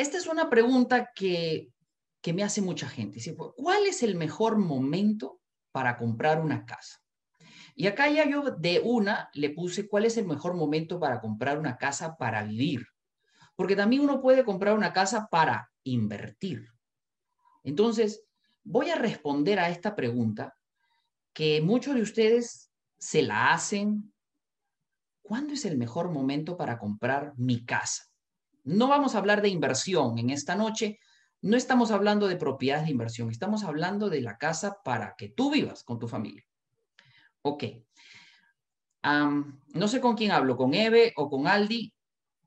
esta es una pregunta que, que me hace mucha gente. Dice, ¿cuál es el mejor momento para comprar una casa? Y acá ya yo de una le puse cuál es el mejor momento para comprar una casa para vivir. Porque también uno puede comprar una casa para invertir. Entonces, voy a responder a esta pregunta que muchos de ustedes se la hacen. ¿Cuándo es el mejor momento para comprar mi casa? No vamos a hablar de inversión en esta noche, no estamos hablando de propiedades de inversión, estamos hablando de la casa para que tú vivas con tu familia. Ok. no sé con quién hablo, con Eve o con Aldi.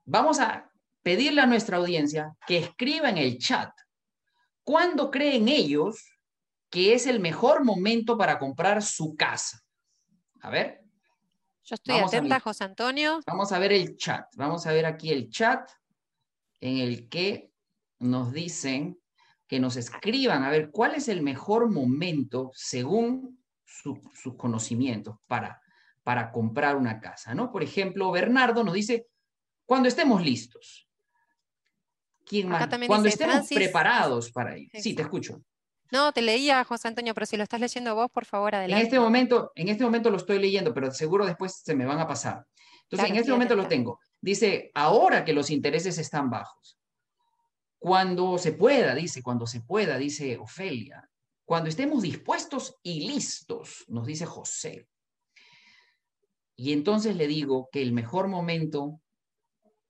Vamos a pedirle a nuestra audiencia que escriba en el chat cuándo creen ellos que es el mejor momento para comprar su casa. A ver. Yo estoy atenta, José Antonio. Vamos a ver el chat. Vamos a ver aquí el chat en el que nos dicen que nos escriban a ver cuál es el mejor momento según sus conocimientos para, para comprar una casa, ¿no? Por ejemplo, Bernardo nos dice, cuando estemos listos. ¿Quién más? Cuando estemos preparados para ir. Sí, te escucho. No, te leía, José Antonio, pero si lo estás leyendo vos, por favor, adelante. En este momento, en este momento lo estoy leyendo, pero seguro después se me van a pasar. Entonces, en este momento lo tengo. Dice, ahora que los intereses están bajos, cuando se pueda, dice, cuando se pueda, dice Ofelia, cuando estemos dispuestos y listos, nos dice José. Y entonces le digo que el mejor momento,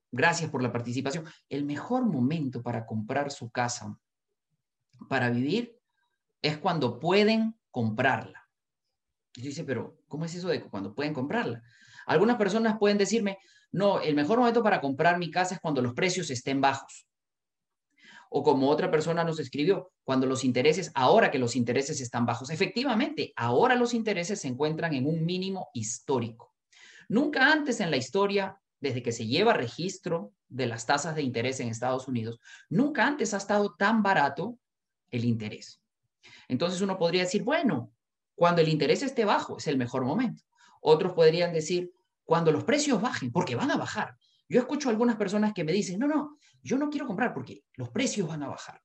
gracias por la participación, el mejor momento para comprar su casa, para vivir, es cuando pueden comprarla. Y dice, pero ¿cómo es eso de cuando pueden comprarla? Algunas personas pueden decirme, no, el mejor momento para comprar mi casa es cuando los precios estén bajos. O como otra persona nos escribió, cuando los intereses, ahora que los intereses están bajos, efectivamente, ahora los intereses se encuentran en un mínimo histórico. Nunca antes en la historia, desde que se lleva registro de las tasas de interés en Estados Unidos, nunca antes ha estado tan barato el interés. Entonces uno podría decir, bueno, cuando el interés esté bajo es el mejor momento. Otros podrían decir, cuando los precios bajen, porque van a bajar. Yo escucho a algunas personas que me dicen, no, no, yo no quiero comprar porque los precios van a bajar.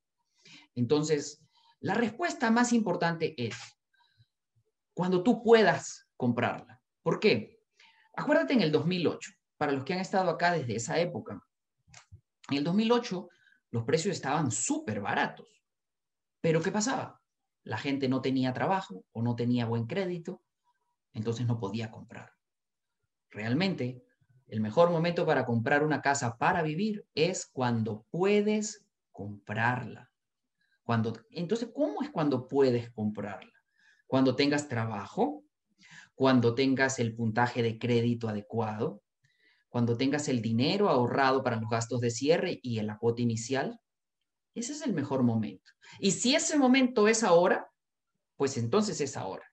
Entonces, la respuesta más importante es cuando tú puedas comprarla. ¿Por qué? Acuérdate en el 2008, para los que han estado acá desde esa época, en el 2008 los precios estaban súper baratos. Pero ¿qué pasaba? La gente no tenía trabajo o no tenía buen crédito, entonces no podía comprar. Realmente el mejor momento para comprar una casa para vivir es cuando puedes comprarla. Cuando, entonces, ¿cómo es cuando puedes comprarla? Cuando tengas trabajo, cuando tengas el puntaje de crédito adecuado, cuando tengas el dinero ahorrado para los gastos de cierre y la cuota inicial. Ese es el mejor momento. Y si ese momento es ahora, pues entonces es ahora.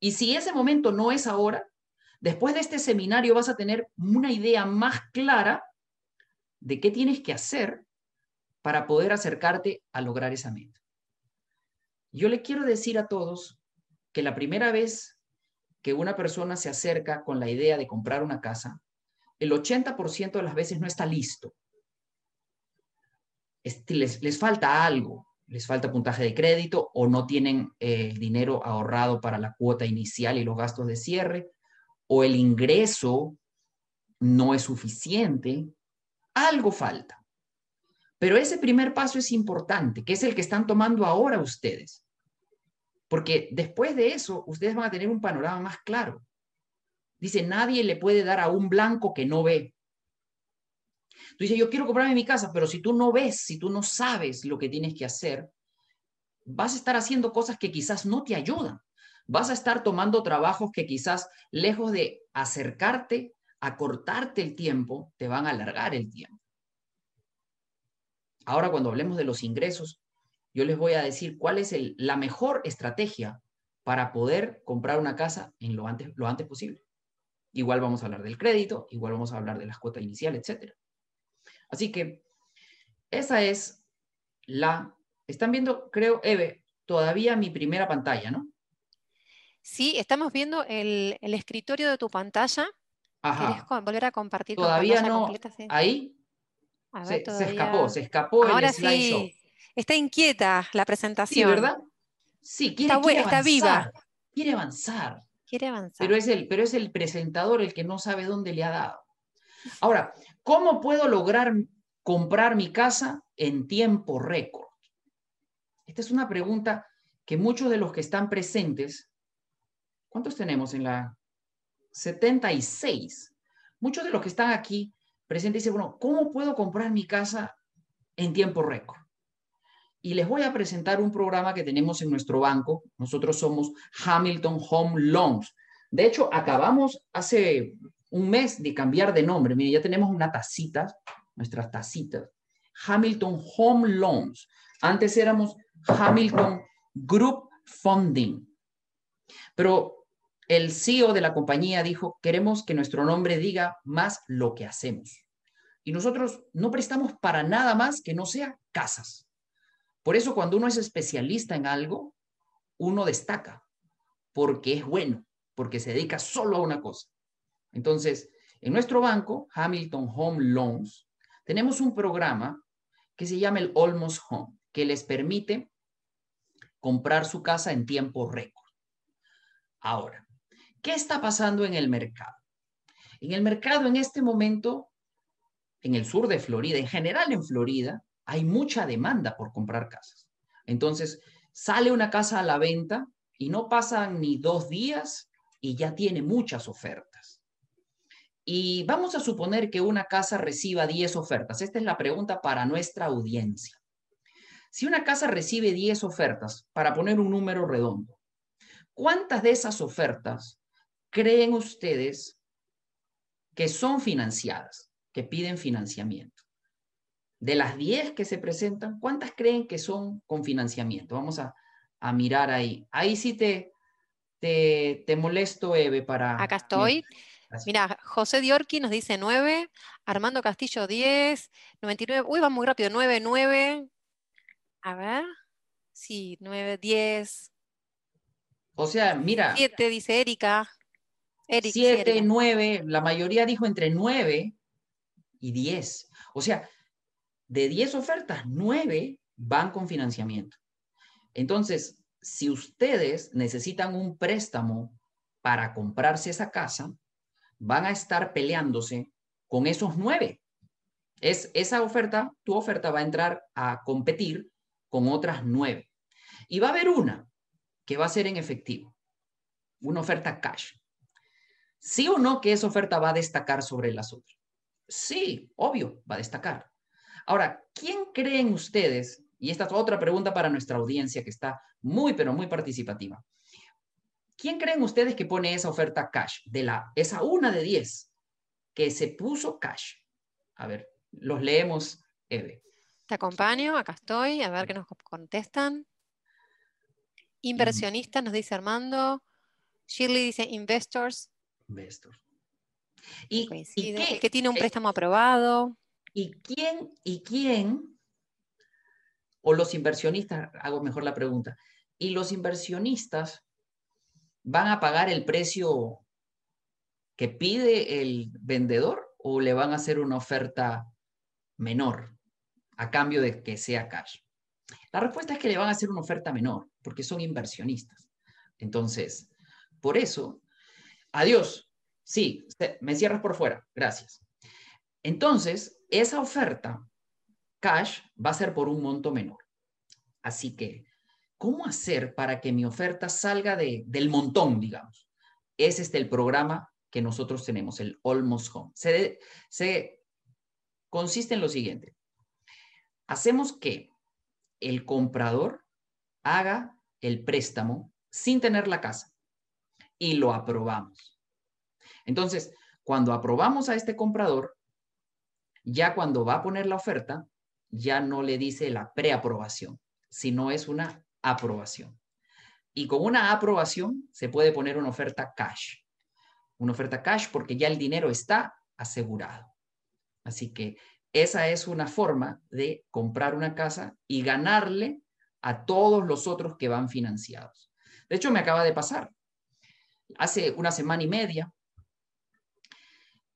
Y si ese momento no es ahora, Después de este seminario vas a tener una idea más clara de qué tienes que hacer para poder acercarte a lograr esa meta. Yo le quiero decir a todos que la primera vez que una persona se acerca con la idea de comprar una casa, el 80% de las veces no está listo. Les, les, falta algo, les falta puntaje de crédito o no tienen eh, el dinero ahorrado para la cuota inicial y los gastos de cierre o el ingreso no es suficiente, algo falta. Pero ese primer paso es importante, que es el que están tomando ahora ustedes. Porque después de eso, ustedes van a tener un panorama más claro. Dice, nadie le puede dar a un blanco que no ve. Tú dices, yo quiero comprarme mi casa, pero si tú no ves, si tú no sabes lo que tienes que hacer, vas a estar haciendo cosas que quizás no te ayudan vas a estar tomando trabajos que quizás, lejos de acercarte, a cortarte el tiempo, te van a alargar el tiempo. Ahora, cuando hablemos de los ingresos, yo les voy a decir cuál es la mejor estrategia para poder comprar una casa en lo antes, lo antes posible. Igual vamos a hablar del crédito, igual vamos a hablar de las cuotas iniciales, etc. Así que esa es la... Están viendo, creo, Eve, todavía mi primera pantalla, ¿no? Sí, estamos viendo el, escritorio de tu pantalla. Ajá. volver a compartir Todavía no. Completa? ¿Ahí? se, escapó, se escapó Ahora sí, está inquieta la presentación. Sí, ¿verdad? Sí, quiere, está, viva. Quiere avanzar. Quiere avanzar. Pero es, el, pero es el presentador el que no sabe dónde le ha dado. Ahora, ¿cómo puedo lograr comprar mi casa en tiempo récord? Esta es una pregunta que muchos de los que están presentes, ¿cuántos tenemos en la 76? Muchos de los que están aquí presentes dicen, bueno, ¿cómo puedo comprar mi casa en tiempo récord? Y les voy a presentar un programa que tenemos en nuestro banco. Nosotros somos Hamilton Home Loans. De hecho, acabamos hace un mes de cambiar de nombre. Mire, ya tenemos una tacita, nuestras tacitas. Hamilton Home Loans. Antes éramos Hamilton Group Funding. Pero el CEO de la compañía dijo, queremos que nuestro nombre diga más lo que hacemos. Y nosotros no prestamos para nada más que no sea casas. Por eso cuando uno es especialista en algo, uno destaca, porque es bueno, porque se dedica solo a una cosa. Entonces, en nuestro banco, Hamilton Home Loans, tenemos un programa que se llama el Almost Home, que les permite comprar su casa en tiempo récord. Ahora, ¿qué está pasando en el mercado? En el mercado en este momento, en el sur de Florida, en general en Florida, hay mucha demanda por comprar casas. Entonces, sale una casa a la venta y no pasan ni dos días y ya tiene muchas ofertas. Y vamos a suponer que una casa reciba 10 ofertas. Esta es la pregunta para nuestra audiencia. Si una casa recibe 10 ofertas, para poner un número redondo, ¿cuántas de esas ofertas creen ustedes que son financiadas, que piden financiamiento? De las 10 que se presentan, ¿cuántas creen que son con financiamiento? Vamos a, mirar ahí. Ahí sí te, te, te molesto, Eve, para... Acá estoy. Mira, José Diorqui nos dice 9, Armando Castillo 10, 99, uy, va muy rápido, 9, 9, a ver. Sí, 9, 10. O sea, mira. 7, dice Erika. 7, 9, la mayoría dijo entre 9 y 10. O sea, de 10 ofertas, 9 van con financiamiento. Entonces, si ustedes necesitan un préstamo para comprarse esa casa, van a estar peleándose con esos 9. Es, esa oferta, tu oferta va a entrar a competir con otras nueve. Y va a haber una que va a ser en efectivo, una oferta cash. ¿Sí o no que esa oferta va a destacar sobre las otras? Sí, obvio, va a destacar. Ahora, ¿quién creen ustedes? Y esta es otra pregunta para nuestra audiencia que está muy, pero muy participativa. ¿Quién creen ustedes que pone esa oferta cash? De la, esa una de diez que se puso cash. A ver, los leemos, Eve. Te acompaño, acá estoy, a ver qué nos contestan. Inversionistas, nos dice Armando. Shirley dice investors. Investors. Y, que tiene un préstamo aprobado. ¿Y quién, y quién, o los inversionistas, hago mejor la pregunta, y los inversionistas van a pagar el precio que pide el vendedor o le van a hacer una oferta menor? a cambio de que sea cash? La respuesta es que le van a hacer una oferta menor, porque son inversionistas. Entonces, por eso, adiós. Sí, me cierras por fuera. Gracias. Entonces, esa oferta cash va a ser por un monto menor. Así que, ¿cómo hacer para que mi oferta salga de, del montón, digamos? Ese es el programa que nosotros tenemos, el Almost Home. Se, se consiste en lo siguiente hacemos que el comprador haga el préstamo sin tener la casa y lo aprobamos. Entonces, cuando aprobamos a este comprador, ya cuando va a poner la oferta, ya no le dice la preaprobación, sino es una aprobación. Y con una aprobación se puede poner una oferta cash. Una oferta cash porque ya el dinero está asegurado. Así que esa es una forma de comprar una casa y ganarle a todos los otros que van financiados. De hecho, me acaba de pasar. Hace una semana y media,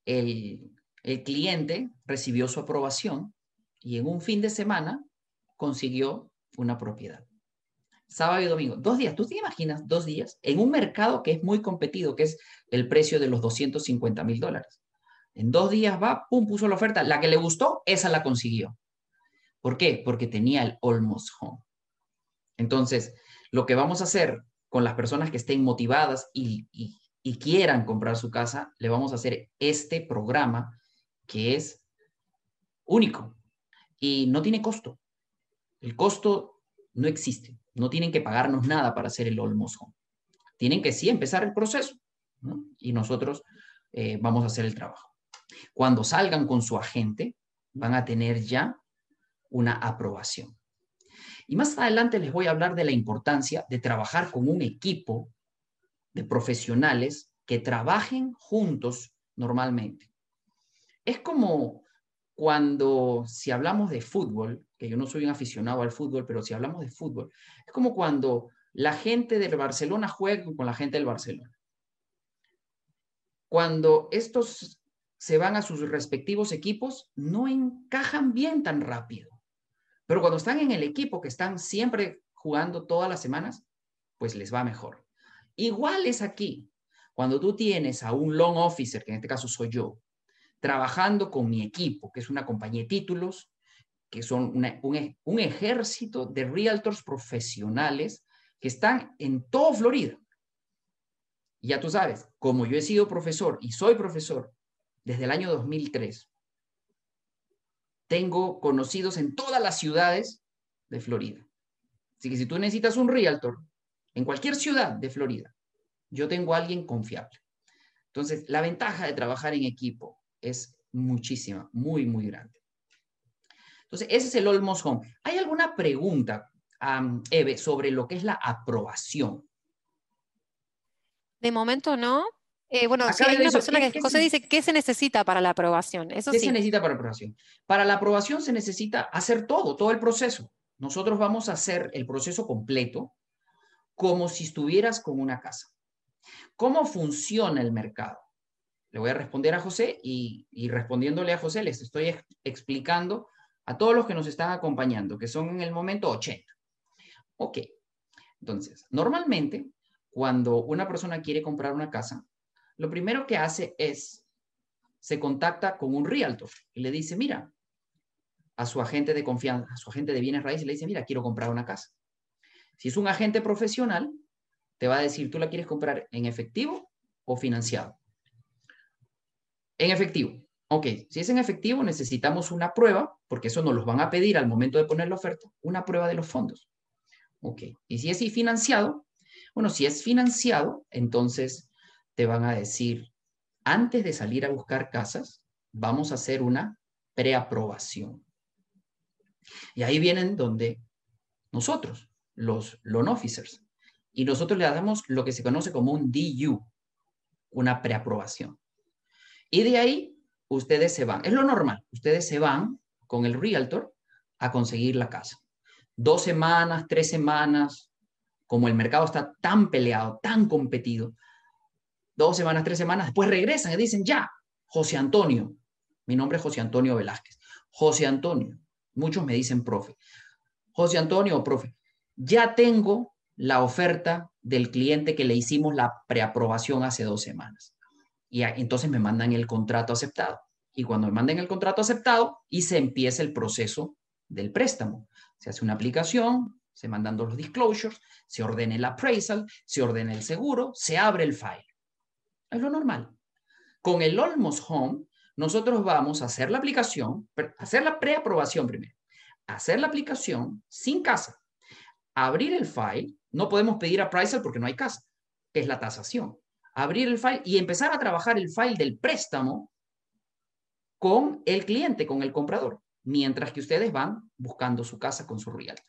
el, cliente recibió su aprobación y en un fin de semana consiguió una propiedad. Sábado y domingo, dos días. ¿Tú te imaginas dos días en un mercado que es muy competido, que es el precio de los 250 mil dólares? En dos días va, pum, puso la oferta. La que le gustó, esa la consiguió. ¿Por qué? Porque tenía el almost home. Entonces, lo que vamos a hacer con las personas que estén motivadas y, y quieran comprar su casa, le vamos a hacer este programa que es único y no tiene costo. El costo no existe. No tienen que pagarnos nada para hacer el almost home. Tienen que sí empezar el proceso y nosotros eh, vamos a hacer el trabajo. Cuando salgan con su agente, van a tener ya una aprobación. Y más adelante les voy a hablar de la importancia de trabajar con un equipo de profesionales que trabajen juntos normalmente. Es como cuando, si hablamos de fútbol, que yo no soy un aficionado al fútbol, pero si hablamos de fútbol, es como cuando la gente del Barcelona juega con la gente del Barcelona. Cuando estos se van a sus respectivos equipos, no encajan bien tan rápido. Pero cuando están en el equipo que están siempre jugando todas las semanas, pues les va mejor. Igual es aquí. Cuando tú tienes a un long officer, que en este caso soy yo, trabajando con mi equipo, que es una compañía de títulos, que son un, un ejército de realtors profesionales que están en todo Florida. Y ya tú sabes, como yo he sido profesor y soy profesor desde el año 2003, tengo conocidos en todas las ciudades de Florida. Así que si tú necesitas un realtor en cualquier ciudad de Florida, yo tengo a alguien confiable. Entonces, la ventaja de trabajar en equipo es muchísima, muy, muy grande. Entonces, ese es el Almost Home. ¿Hay alguna pregunta, Eve, sobre lo que es la aprobación? De momento no. Eh, bueno, si hay una persona que José dice, ¿qué se necesita para la aprobación? Eso ¿Qué se necesita para la aprobación? Para la aprobación se necesita hacer todo, todo el proceso. Nosotros vamos a hacer el proceso completo como si estuvieras con una casa. ¿Cómo funciona el mercado? Le voy a responder a José y, respondiéndole a José les estoy explicando a todos los que nos están acompañando, que son en el momento 80. Ok, entonces, normalmente cuando una persona quiere comprar una casa, lo primero que hace es, se contacta con un realtor y le dice, mira, a su agente de confianza, a su agente de bienes raíces, le dice, mira, quiero comprar una casa. Si es un agente profesional, te va a decir, ¿tú la quieres comprar en efectivo o financiado? En efectivo. Ok, si es en efectivo, necesitamos una prueba, porque eso nos los van a pedir al momento de poner la oferta, una prueba de los fondos. Ok, y si es financiado, bueno, si es financiado, entonces te van a decir, antes de salir a buscar casas, vamos a hacer una preaprobación. Y ahí vienen donde nosotros, los loan officers, y nosotros le damos lo que se conoce como un DU, una preaprobación. Y de ahí ustedes se van. Es lo normal. Ustedes se van con el realtor a conseguir la casa. Dos semanas, tres semanas, como el mercado está tan peleado, tan competido, dos semanas, tres semanas, después regresan y dicen, ya, José Antonio, mi nombre es José Antonio Velázquez, José Antonio, muchos me dicen profe, José Antonio, profe, ya tengo la oferta del cliente que le hicimos la preaprobación hace dos semanas y entonces me mandan el contrato aceptado. Y cuando me manden el contrato aceptado y se empieza el proceso del préstamo, se hace una aplicación, se mandan los disclosures, se ordena el appraisal, se ordena el seguro, se abre el file. Es lo normal. Con el Almost Home, nosotros vamos a hacer la aplicación, hacer la preaprobación primero, hacer la aplicación sin casa, abrir el file, no podemos pedir appraisal porque no hay casa, es la tasación abrir el file y empezar a trabajar el file del préstamo con el cliente, con el comprador, mientras que ustedes van buscando su casa con su realtor.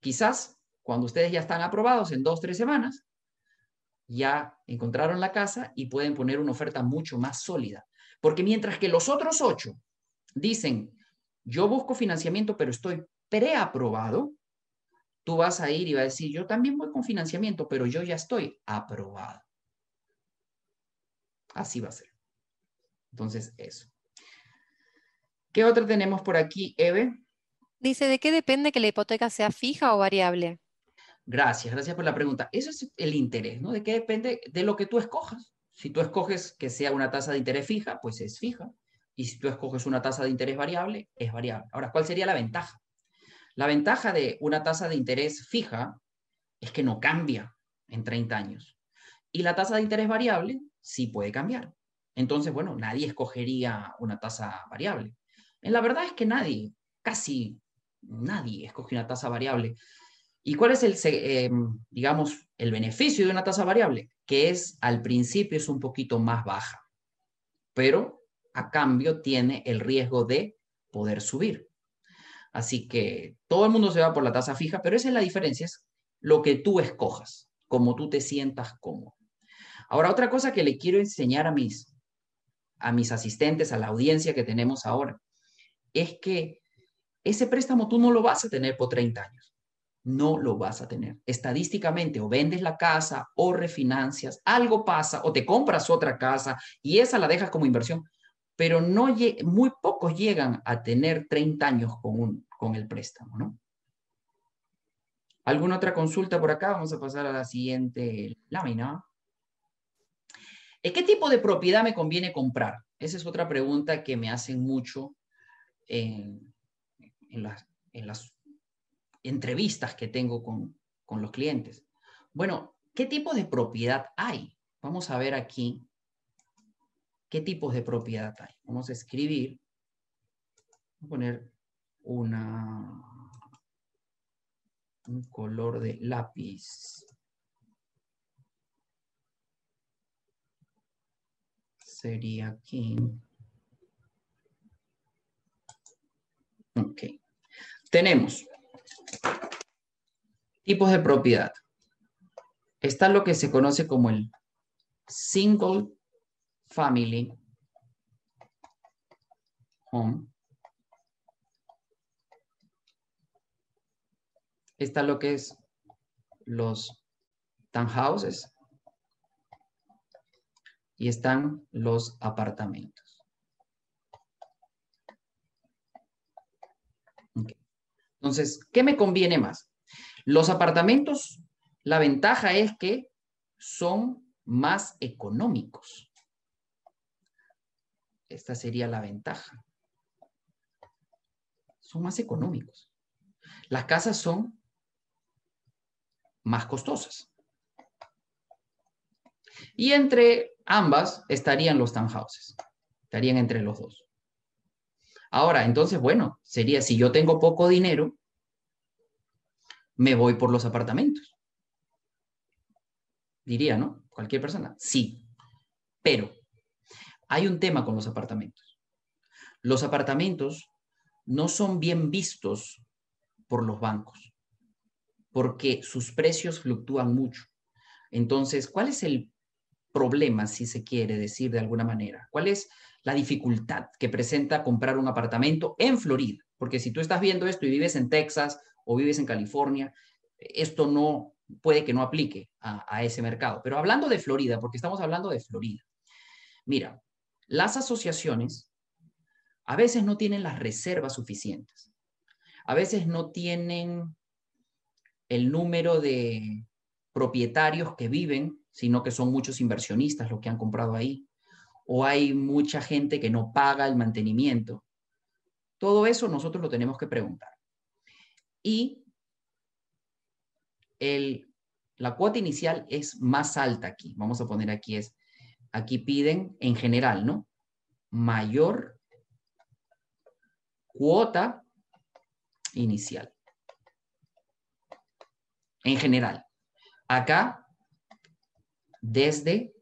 Quizás cuando ustedes ya están aprobados en dos, tres semanas, ya encontraron la casa y pueden poner una oferta mucho más sólida. Porque mientras que los otros ocho dicen, yo busco financiamiento, pero estoy preaprobado, tú vas a ir y vas a decir, yo también voy con financiamiento, pero yo ya estoy aprobado. Así va a ser. Entonces, eso. ¿Qué otra tenemos por aquí, Eve? Dice, ¿de qué depende que la hipoteca sea fija o variable? Gracias, gracias por la pregunta. Eso es el interés, ¿no? ¿De qué depende? De lo que tú escojas. Si tú escoges que sea una tasa de interés fija, pues es fija. Y si tú escoges una tasa de interés variable, es variable. Ahora, ¿cuál sería la ventaja? La ventaja de una tasa de interés fija es que no cambia en 30 años. Y la tasa de interés variable sí puede cambiar. Entonces, bueno, nadie escogería una tasa variable. En la verdad es que nadie, casi nadie escoge una tasa variable. ¿Y cuál es el, eh, digamos, el beneficio de una tasa variable? Que es, al principio es un poquito más baja, pero a cambio tiene el riesgo de poder subir. Así que todo el mundo se va por la tasa fija, pero esa es la diferencia, es lo que tú escojas, como tú te sientas cómodo. Ahora, otra cosa que le quiero enseñar a mis, a mis asistentes, a la audiencia que tenemos ahora, es que ese préstamo tú no lo vas a tener por 30 años no lo vas a tener. Estadísticamente, o vendes la casa o refinancias, algo pasa, o te compras otra casa y esa la dejas como inversión, pero no muy pocos llegan a tener 30 años con, un, con el préstamo, ¿no? ¿Alguna otra consulta por acá? Vamos a pasar a la siguiente lámina. ¿Qué tipo de propiedad me conviene comprar? Esa es otra pregunta que me hacen mucho en, las, en las entrevistas que tengo con, los clientes. Bueno, ¿qué tipo de propiedad hay? Vamos a ver aquí qué tipos de propiedad hay. Vamos a escribir, voy a poner un color de lápiz. Sería aquí. Ok. Tenemos Tipos de propiedad. Está lo que se conoce como el single family home. Está lo que es los townhouses y están los apartamentos. Entonces, ¿qué me conviene más? Los apartamentos, la ventaja es que son más económicos. Esta sería la ventaja. Son más económicos. Las casas son más costosas. Y entre ambas estarían los townhouses. Estarían entre los dos. Ahora, entonces, bueno, sería si yo tengo poco dinero, me voy por los apartamentos. Diría, ¿no? Cualquier persona. Sí. Pero hay un tema con los apartamentos. Los apartamentos no son bien vistos por los bancos porque sus precios fluctúan mucho. Entonces, ¿cuál es el problema, si se quiere decir de alguna manera? ¿Cuál es la dificultad que presenta comprar un apartamento en Florida. Porque si tú estás viendo esto y vives en Texas o vives en California, esto no puede que no aplique a, a ese mercado. Pero hablando de Florida, porque estamos hablando de Florida, mira, las asociaciones a veces no tienen las reservas suficientes. A veces no tienen el número de propietarios que viven, sino que son muchos inversionistas los que han comprado ahí o hay mucha gente que no paga el mantenimiento. Todo eso nosotros lo tenemos que preguntar. Y la cuota inicial es más alta aquí. Vamos a poner aquí es, aquí piden en general, ¿no? Mayor cuota inicial. En general. Acá, desde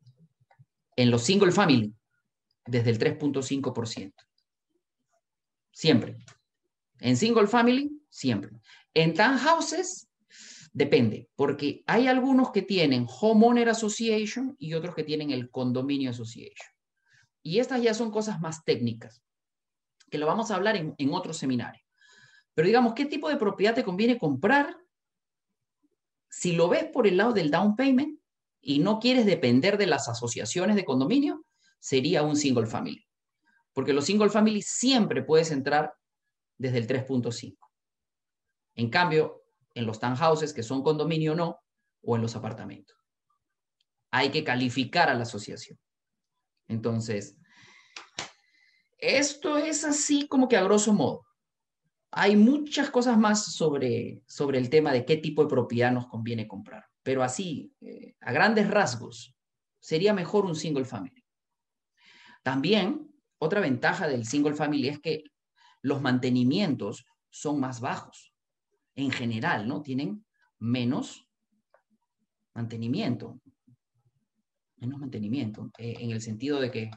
en los single family, desde el 3.5%. Siempre. En single family, siempre. En townhouses, depende, porque hay algunos que tienen homeowner association y otros que tienen el condominio association. Y estas ya son cosas más técnicas, que lo vamos a hablar en, en otro seminario. Pero digamos, ¿qué tipo de propiedad te conviene comprar? Si lo ves por el lado del down payment, y no quieres depender de las asociaciones de condominio, sería un single family. porque los single family siempre puedes entrar desde el 3.5. En cambio, en los townhouses, que son condominio no, o en los apartamentos. Hay que calificar a la asociación. Entonces, esto es así como que a grosso modo. Hay muchas cosas más sobre, sobre el tema de qué tipo de propiedad nos conviene comprar, pero así, eh, a grandes rasgos, sería mejor un single family. También, otra ventaja del single family es que los mantenimientos son más bajos. En general, ¿no? Tienen menos mantenimiento. Menos mantenimiento, eh, en el sentido de que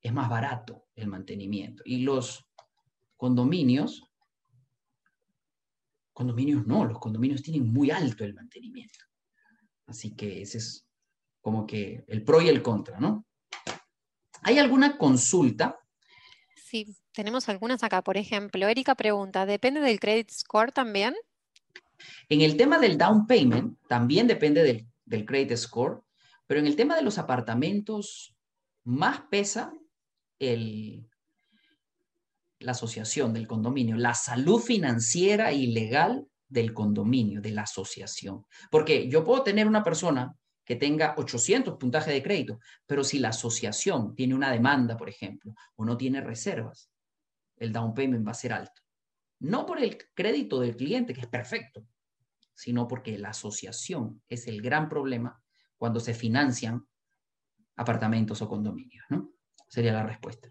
es más barato el mantenimiento. Y los condominios, condominios no, los condominios tienen muy alto el mantenimiento. Así que ese es como que el pro y el contra, ¿no? ¿Hay alguna consulta? Sí, tenemos algunas acá. Por ejemplo, Erika pregunta, ¿depende del credit score también? En el tema del down payment, también depende del, del credit score, pero en el tema de los apartamentos, más pesa el, la asociación del condominio, la salud financiera y legal del condominio, de la asociación. Porque yo puedo tener una persona que tenga 800 puntajes de crédito, pero si la asociación tiene una demanda, por ejemplo, o no tiene reservas, el down payment va a ser alto. No por el crédito del cliente, que es perfecto, sino porque la asociación es el gran problema cuando se financian apartamentos o condominios, ¿no? Sería la respuesta.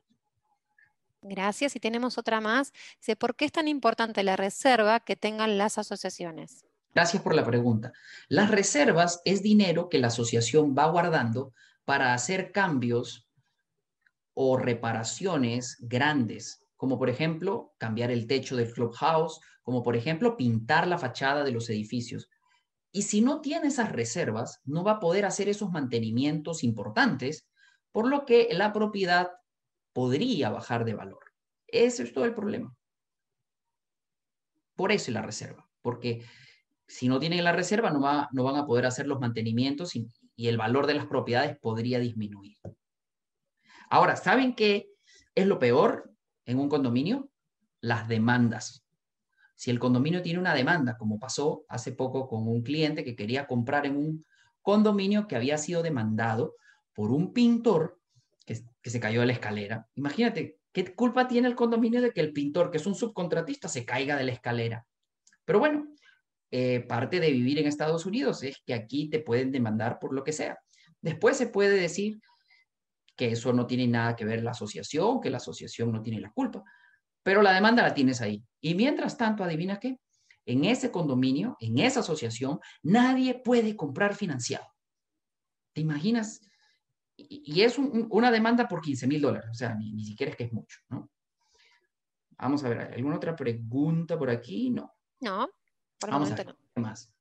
Gracias. Y tenemos otra más. Dice, ¿por qué es tan importante la reserva que tengan las asociaciones? Gracias por la pregunta. Las reservas es dinero que la asociación va guardando para hacer cambios o reparaciones grandes, como por ejemplo cambiar el techo del clubhouse, como por ejemplo pintar la fachada de los edificios. Y si no tiene esas reservas, no va a poder hacer esos mantenimientos importantes por lo que la propiedad podría bajar de valor. Ese es todo el problema. Por eso es la reserva, porque si no tienen la reserva no, va, no van a poder hacer los mantenimientos y, y el valor de las propiedades podría disminuir. Ahora, ¿saben qué es lo peor en un condominio? Las demandas. Si el condominio tiene una demanda, como pasó hace poco con un cliente que quería comprar en un condominio que había sido demandado por un pintor que, se cayó de la escalera. Imagínate, ¿qué culpa tiene el condominio de que el pintor, que es un subcontratista, se caiga de la escalera? Pero bueno, eh, parte de vivir en Estados Unidos es que aquí te pueden demandar por lo que sea. Después se puede decir que eso no tiene nada que ver la asociación, que la asociación no tiene la culpa, pero la demanda la tienes ahí. Y mientras tanto, adivina qué, en ese condominio, en esa asociación, nadie puede comprar financiado. ¿Te imaginas y, es una demanda por 15 mil dólares, o sea, ni, siquiera es que es mucho, ¿no? Vamos a ver, ¿alguna otra pregunta por aquí? No. No, por Vamos a ver, ¿qué más?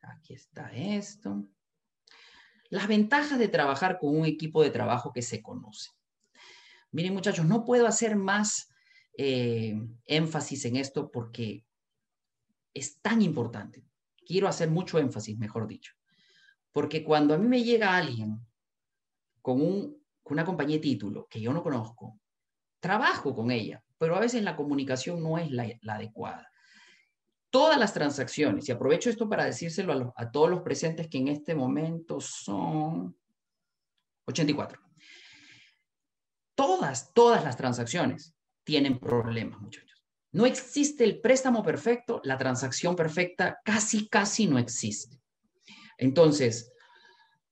Aquí está esto. Las ventajas de trabajar con un equipo de trabajo que se conoce. Miren, muchachos, no puedo hacer más eh, énfasis en esto porque es tan importante. Quiero hacer mucho énfasis, mejor dicho. Porque cuando a mí me llega alguien con, una compañía de título que yo no conozco, trabajo con ella, pero a veces la comunicación no es la, adecuada. Todas las transacciones, y aprovecho esto para decírselo a, a todos los presentes que en este momento son 84. Todas, todas las transacciones tienen problemas, muchachos. No existe el préstamo perfecto, la transacción perfecta casi, casi no existe. Entonces,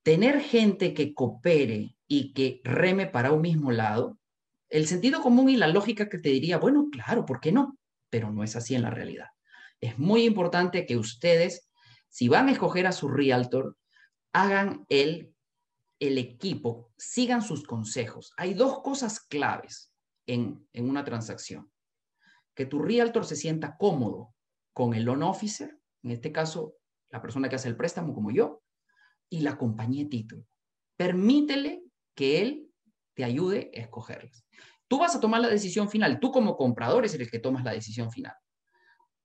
tener gente que coopere y que reme para un mismo lado, el sentido común y la lógica que te diría, bueno, claro, ¿por qué no? Pero no es así en la realidad. Es muy importante que ustedes, si van a escoger a su realtor, hagan el, el equipo, sigan sus consejos. Hay dos cosas claves en, en una transacción. Que tu realtor se sienta cómodo con el loan officer, en este caso la persona que hace el préstamo como yo, y la compañía de título. Permítele que él te ayude a escogerlas. Tú vas a tomar la decisión final, tú como comprador eres el que tomas la decisión final.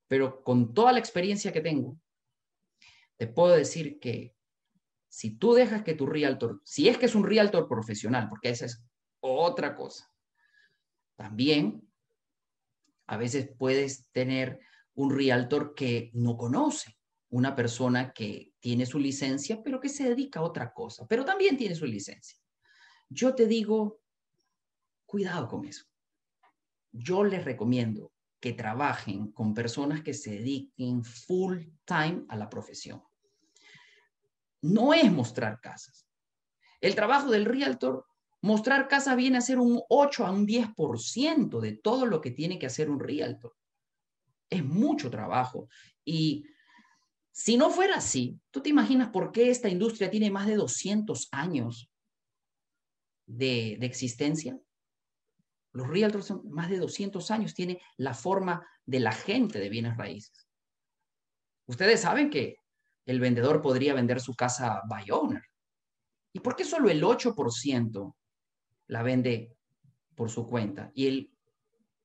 Pero con toda la experiencia que tengo, te puedo decir que si tú dejas que tu realtor, si es que es un realtor profesional, porque esa es otra cosa. También a veces puedes tener un realtor que no conoce, una persona que tiene su licencia, pero que se dedica a otra cosa, pero también tiene su licencia. Yo te digo, cuidado con eso. Yo les recomiendo que trabajen con personas que se dediquen full time a la profesión. No es mostrar casas. El trabajo del realtor, mostrar casas viene a ser un 8 a un 10% de todo lo que tiene que hacer un realtor. Es mucho trabajo. Y si no fuera así, ¿tú te imaginas por qué esta industria tiene más de 200 años de, existencia? Los realtors son más de 200 años, tiene la forma de la gente de bienes raíces. Ustedes saben que el vendedor podría vender su casa by owner. ¿Y por qué solo el 8% la vende por su cuenta y el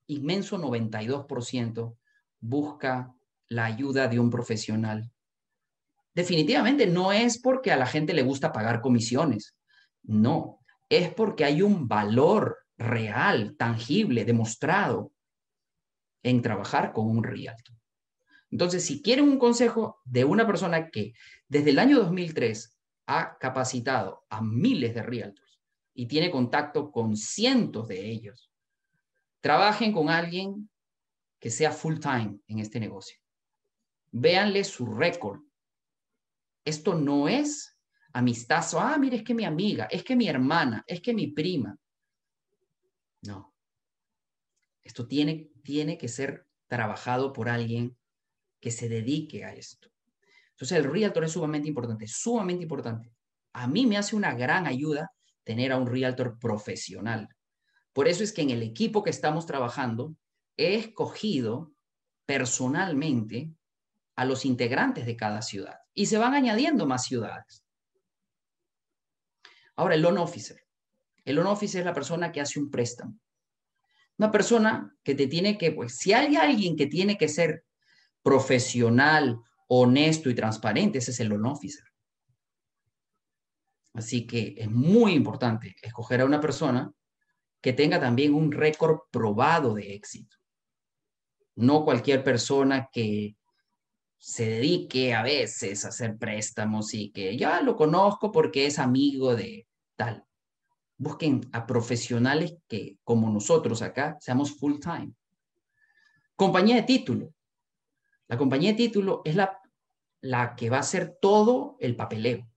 inmenso 92% busca la ayuda de un profesional? Definitivamente no es porque a la gente le gusta pagar comisiones, no, es porque hay un valor real, tangible, demostrado en trabajar con un realtor. Entonces, si quieren un consejo de una persona que desde el año 2003 ha capacitado a miles de realtors y tiene contacto con cientos de ellos, trabajen con alguien que sea full time en este negocio. Véanle su récord. Esto no es amistazo. Ah, mire, es que mi amiga, es que mi hermana, es que mi prima. No. Esto tiene, tiene que ser trabajado por alguien que se dedique a esto. Entonces el realtor es sumamente importante, sumamente importante. A mí me hace una gran ayuda tener a un realtor profesional. Por eso es que en el equipo que estamos trabajando he escogido personalmente a los integrantes de cada ciudad y se van añadiendo más ciudades. Ahora, el loan officer. El loan officer es la persona que hace un préstamo. Una persona que te tiene que, pues, si hay alguien que tiene que ser profesional, honesto y transparente, ese es el loan officer. Así que es muy importante escoger a una persona que tenga también un récord probado de éxito. No cualquier persona que se dedique a veces a hacer préstamos y que ya lo conozco porque es amigo de tal busquen a profesionales que, como nosotros acá, seamos full time. Compañía de título. La compañía de título es la, la que va a hacer todo el papeleo,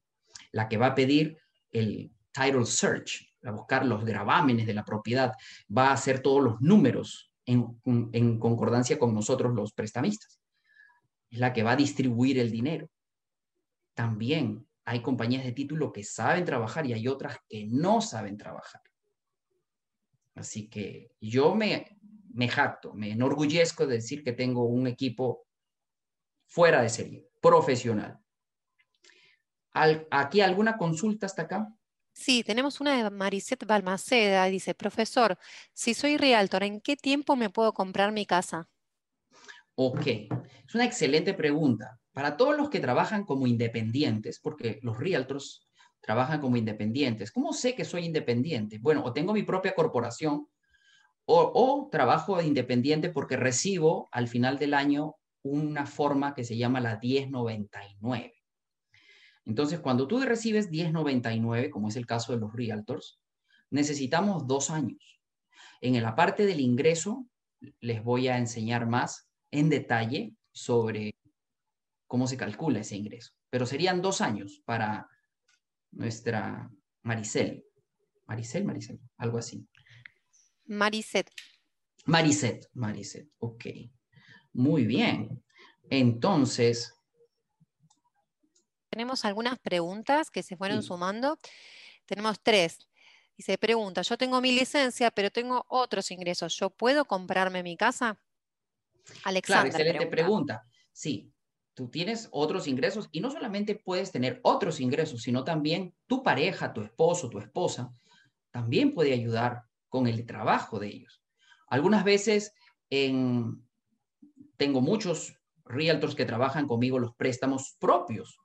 la que va a pedir el title search, a buscar los gravámenes de la propiedad, va a hacer todos los números en, en concordancia con nosotros los prestamistas. Es la que va a distribuir el dinero. También hay compañías de título que saben trabajar y hay otras que no saben trabajar. Así que yo me, me jacto, me enorgullezco de decir que tengo un equipo fuera de serie, profesional. ¿Aquí alguna consulta hasta acá? Sí, tenemos una de Mariset Balmaceda. Dice, profesor, si soy realtor, ¿en qué tiempo me puedo comprar mi casa? Ok, es una excelente pregunta. Para todos los que trabajan como independientes, porque los realtors trabajan como independientes, ¿cómo sé que soy independiente? Bueno, o tengo mi propia corporación o, o trabajo independiente porque recibo al final del año una forma que se llama la 1099. Entonces, cuando tú recibes 1099, como es el caso de los realtors, necesitamos dos años. En la parte del ingreso, les voy a enseñar más en detalle sobre cómo se calcula ese ingreso. Pero serían dos años para nuestra Maricel. Maricel, Maricel, algo así. Maricet. Maricet, Maricet, ok. Muy bien. Entonces. Tenemos algunas preguntas que se fueron sumando. Tenemos tres. Dice, pregunta, yo tengo mi licencia, pero tengo otros ingresos. ¿Yo puedo comprarme mi casa? Alexander. Claro, excelente pregunta. Sí, tú tienes otros ingresos y no solamente puedes tener otros ingresos, sino también tu pareja, tu esposo, tu esposa, también puede ayudar con el trabajo de ellos. Algunas veces tengo muchos realtors que trabajan conmigo los préstamos propios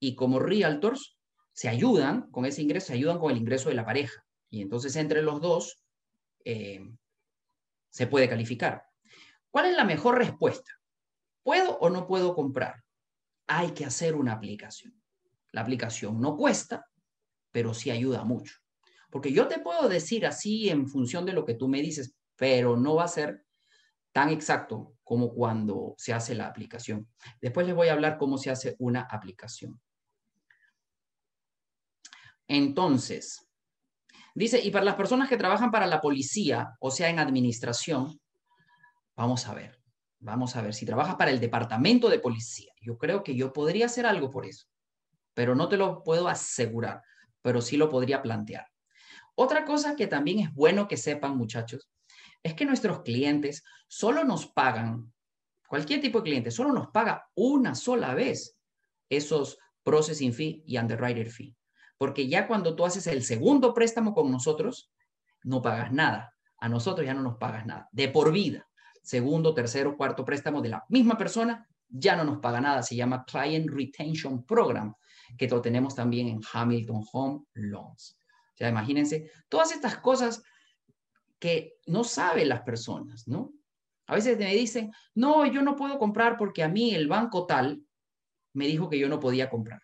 y como realtors se ayudan con ese ingreso, se ayudan con el ingreso de la pareja. Y entonces entre los dos eh, se puede calificar. ¿Cuál es la mejor respuesta? ¿Puedo o no puedo comprar? Hay que hacer una aplicación. La aplicación no cuesta, pero sí ayuda mucho. Porque yo te puedo decir así en función de lo que tú me dices, pero no va a ser tan exacto como cuando se hace la aplicación. Después les voy a hablar cómo se hace una aplicación. Entonces, dice, y para las personas que trabajan para la policía, o sea, en administración, vamos a ver, vamos a ver, si trabajas para el departamento de policía, yo creo que yo podría hacer algo por eso, pero no te lo puedo asegurar, pero sí lo podría plantear. Otra cosa que también es bueno que sepan, muchachos, es que nuestros clientes solo nos pagan, cualquier tipo de cliente, solo nos paga una sola vez esos processing fee y underwriter fee. Porque ya cuando tú haces el segundo préstamo con nosotros, no pagas nada. A nosotros ya no nos pagas nada. De por vida. Segundo, tercero, cuarto préstamo de la misma persona, ya no nos paga nada. Se llama Client Retention Program, que lo tenemos también en Hamilton Home Loans. O sea, imagínense, todas estas cosas que no saben las personas, ¿no? A veces me dicen, no, yo no puedo comprar porque a mí el banco tal me dijo que yo no podía comprar.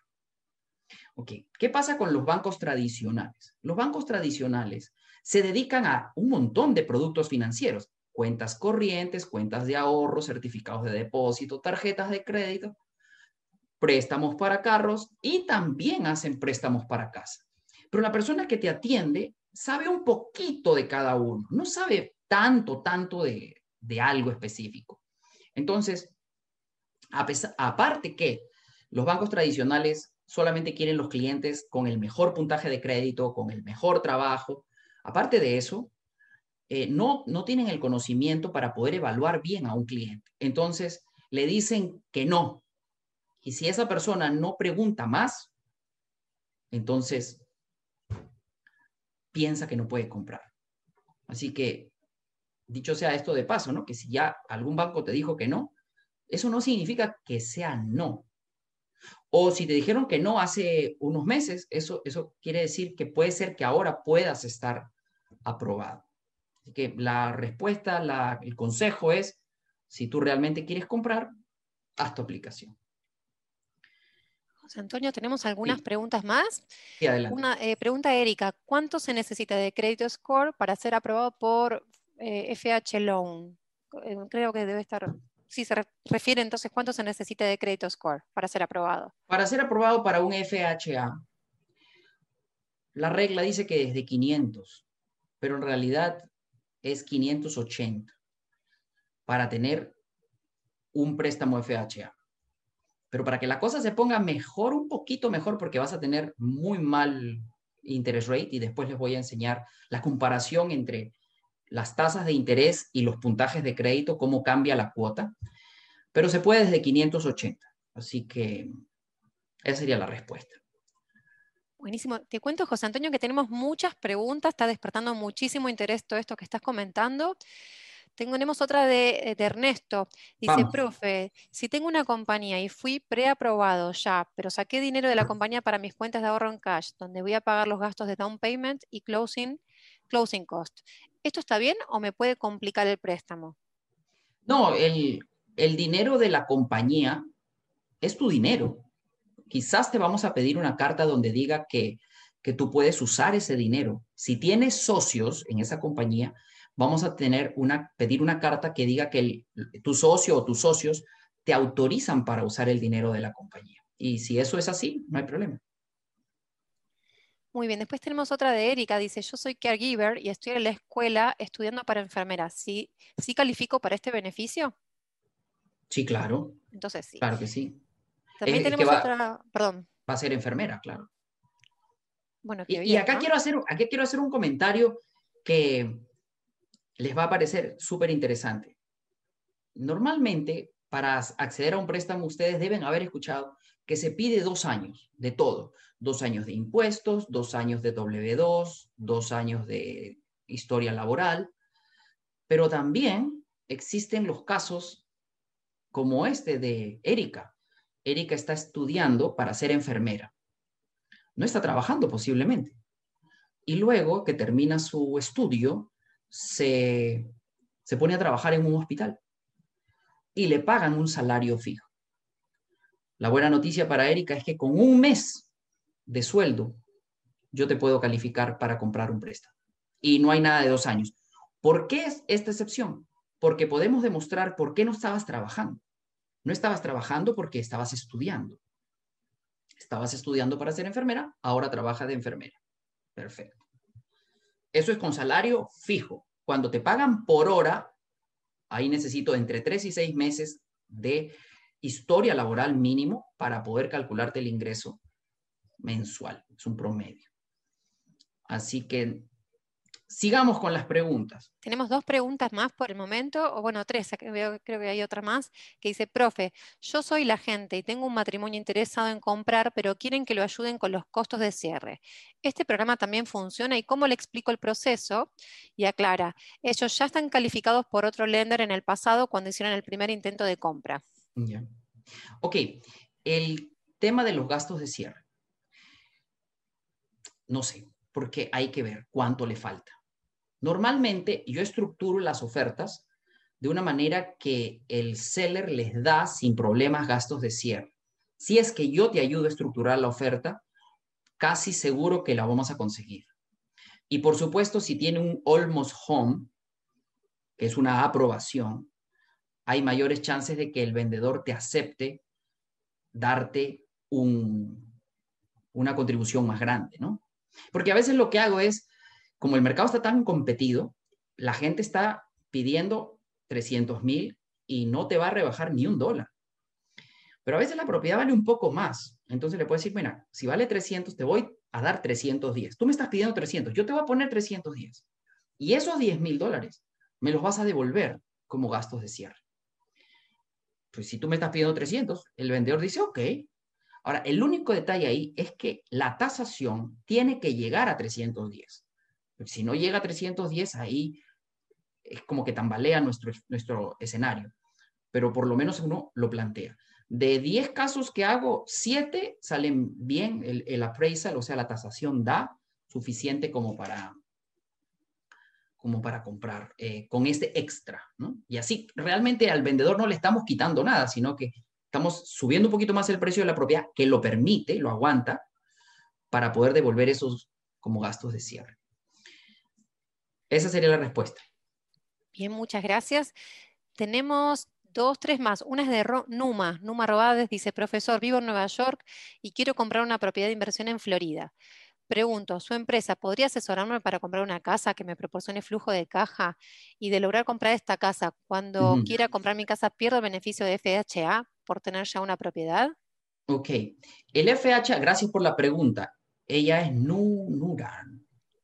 Ok, ¿qué pasa con los bancos tradicionales? Los bancos tradicionales se dedican a un montón de productos financieros, cuentas corrientes, cuentas de ahorro, certificados de depósito, tarjetas de crédito, préstamos para carros y también hacen préstamos para casa. Pero la persona que te atiende sabe un poquito de cada uno, no sabe tanto, tanto de, algo específico. Entonces, aparte que los bancos tradicionales solamente quieren los clientes con el mejor puntaje de crédito, con el mejor trabajo, aparte de eso, eh, no, no tienen el conocimiento para poder evaluar bien a un cliente. Entonces, le dicen que no. Y si esa persona no pregunta más, entonces piensa que no puede comprar. Así que, dicho sea esto de paso, ¿no? Que si ya algún banco te dijo que no, eso no significa que sea no. O si te dijeron que no hace unos meses, eso, eso quiere decir que puede ser que ahora puedas estar aprobado. Así que la respuesta, la, el consejo es, si tú realmente quieres comprar, haz tu aplicación. Antonio, tenemos algunas preguntas más. Sí, adelante. Una eh, pregunta Erika, ¿cuánto se necesita de crédito score para ser aprobado por FH eh, Loan? Eh, creo que debe estar, sí, se refiere entonces cuánto se necesita de crédito score para ser aprobado. Para ser aprobado para un FHA, la regla dice que es de 500, pero en realidad es 580 para tener un préstamo FHA. Pero para que la cosa se ponga mejor, un poquito mejor, porque vas a tener muy mal interest rate y después les voy a enseñar la comparación entre las tasas de interés y los puntajes de crédito, cómo cambia la cuota. Pero se puede desde 580. Así que esa sería la respuesta. Buenísimo. Te cuento, José Antonio, que tenemos muchas preguntas, está despertando muchísimo interés todo esto que estás comentando. Tenemos otra de, Ernesto. Dice, profe, si tengo una compañía y fui preaprobado ya, pero saqué dinero de la compañía para mis cuentas de ahorro en cash, donde voy a pagar los gastos de down payment y closing, closing cost, ¿esto está bien o me puede complicar el préstamo? No, el, el dinero de la compañía es tu dinero. Quizás te vamos a pedir una carta donde diga que, que tú puedes usar ese dinero. Si tienes socios en esa compañía, vamos a tener una, pedir una carta que diga que tu socio o tus socios te autorizan para usar el dinero de la compañía. Y si eso es así, no hay problema. Muy bien, después tenemos otra de Erika, dice, yo soy caregiver y estoy en la escuela estudiando para enfermera. ¿Sí, ¿Sí califico para este beneficio? Sí, claro. Entonces sí. Claro que sí. También tenemos otra, perdón. Va a ser enfermera, claro. Bueno, y, acá, quiero hacer, aquí quiero hacer un comentario que, les va a parecer súper interesante. Normalmente, para acceder a un préstamo, ustedes deben haber escuchado que se pide dos años de todo. Dos años de impuestos, dos años de W2, dos años de historia laboral. Pero también existen los casos como este de Erika. Erika está estudiando para ser enfermera. No está trabajando posiblemente. y luego que termina su estudio, se, se pone a trabajar en un hospital y le pagan un salario fijo. La buena noticia para Erika es que con un mes de sueldo yo te puedo calificar para comprar un préstamo. Y no hay nada de dos años. ¿Por qué es esta excepción? Porque podemos demostrar por qué no estabas trabajando. No estabas trabajando porque estabas estudiando. Estabas estudiando para ser enfermera, ahora trabaja de enfermera. Perfecto. Eso es con salario fijo. Cuando te pagan por hora, ahí necesito entre tres y seis meses de historia laboral mínimo para poder calcularte el ingreso mensual. Es un promedio. Así que Sigamos con las preguntas. Tenemos dos preguntas más por el momento, o bueno, tres, creo que hay otra más, que dice, profe, yo soy la gente y tengo un matrimonio interesado en comprar, pero quieren que lo ayuden con los costos de cierre. ¿Este programa también funciona y cómo le explico el proceso? Y aclara, ellos ya están calificados por otro lender en el pasado cuando hicieron el primer intento de compra. Ok, el tema de los gastos de cierre. No sé, porque hay que ver cuánto le falta. Normalmente yo estructuro las ofertas de una manera que el seller les da sin problemas gastos de cierre. Si es que yo te ayudo a estructurar la oferta, casi seguro que la vamos a conseguir. Y por supuesto, si tiene un almost home, que es una aprobación, hay mayores chances de que el vendedor te acepte darte una contribución más grande, ¿no? Porque a veces lo que hago es, como el mercado está tan competido, la gente está pidiendo 300 mil y no te va a rebajar ni un dólar. Pero a veces la propiedad vale un poco más. Entonces le puedes decir, mira, si vale 300, te voy a dar 310. Tú me estás pidiendo 300, yo te voy a poner 310. Y esos 10 mil dólares me los vas a devolver como gastos de cierre. Pues si tú me estás pidiendo 300, el vendedor dice, ok. Ahora, el único detalle ahí es que la tasación tiene que llegar a 310. Si no llega a 310, ahí es como que tambalea nuestro, nuestro escenario, pero por lo menos uno lo plantea. De 10 casos que hago, 7 salen bien, el, el appraisal, o sea, la tasación da suficiente como para, como para comprar eh, con este extra, ¿no? Y así realmente al vendedor no le estamos quitando nada, sino que estamos subiendo un poquito más el precio de la propiedad, que lo permite, lo aguanta, para poder devolver esos como gastos de cierre. Esa sería la respuesta. Bien, muchas gracias. Tenemos dos, tres más. Una es de Numa. Numa Robades dice, profesor, vivo en Nueva York y quiero comprar una propiedad de inversión en Florida. Pregunto, ¿su empresa podría asesorarme para comprar una casa que me proporcione flujo de caja y de lograr comprar esta casa? Cuando quiera comprar mi casa, ¿pierdo el beneficio de FHA por tener ya una propiedad? Ok. El FHA, gracias por la pregunta. Ella es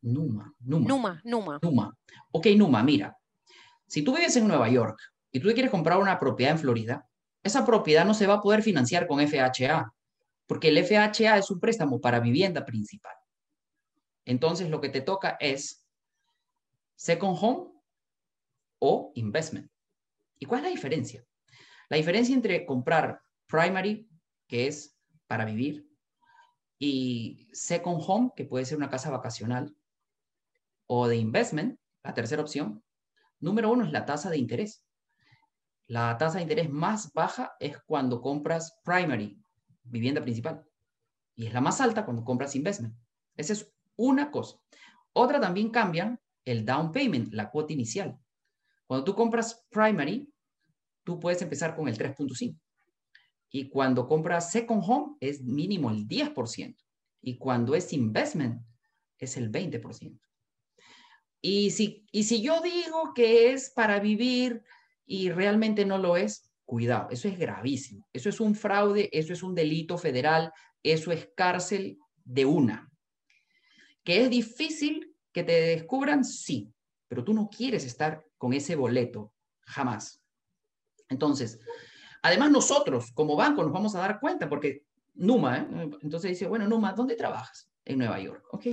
Numa. Numa. Numa. Numa. Numa. Ok, Numa, mira. Si tú vives en Nueva York y tú quieres comprar una propiedad en Florida, esa propiedad no se va a poder financiar con FHA, porque el FHA es un préstamo para vivienda principal. Entonces lo que te toca es second home o investment. ¿Y cuál es la diferencia? La diferencia entre comprar primary, que es para vivir, y second home, que puede ser una casa vacacional, o de investment, la tercera opción, número uno es la tasa de interés. La tasa de interés más baja es cuando compras primary, vivienda principal, y es la más alta cuando compras investment. Esa es una cosa. Otra también cambia el down payment, la cuota inicial. Cuando tú compras primary, tú puedes empezar con el 3.5. Y cuando compras second home es mínimo el 10%. Y cuando es investment es el 20%. Y si, y si yo digo que es para vivir y realmente no lo es, cuidado, eso es gravísimo. Eso es un fraude, eso es un delito federal, eso es cárcel de una. ¿Que es difícil que te descubran? Sí, pero tú no quieres estar con ese boleto, jamás. Entonces, además nosotros como banco nos vamos a dar cuenta porque Numa, ¿eh? entonces dice, bueno, Numa, ¿dónde trabajas? En Nueva York, ok.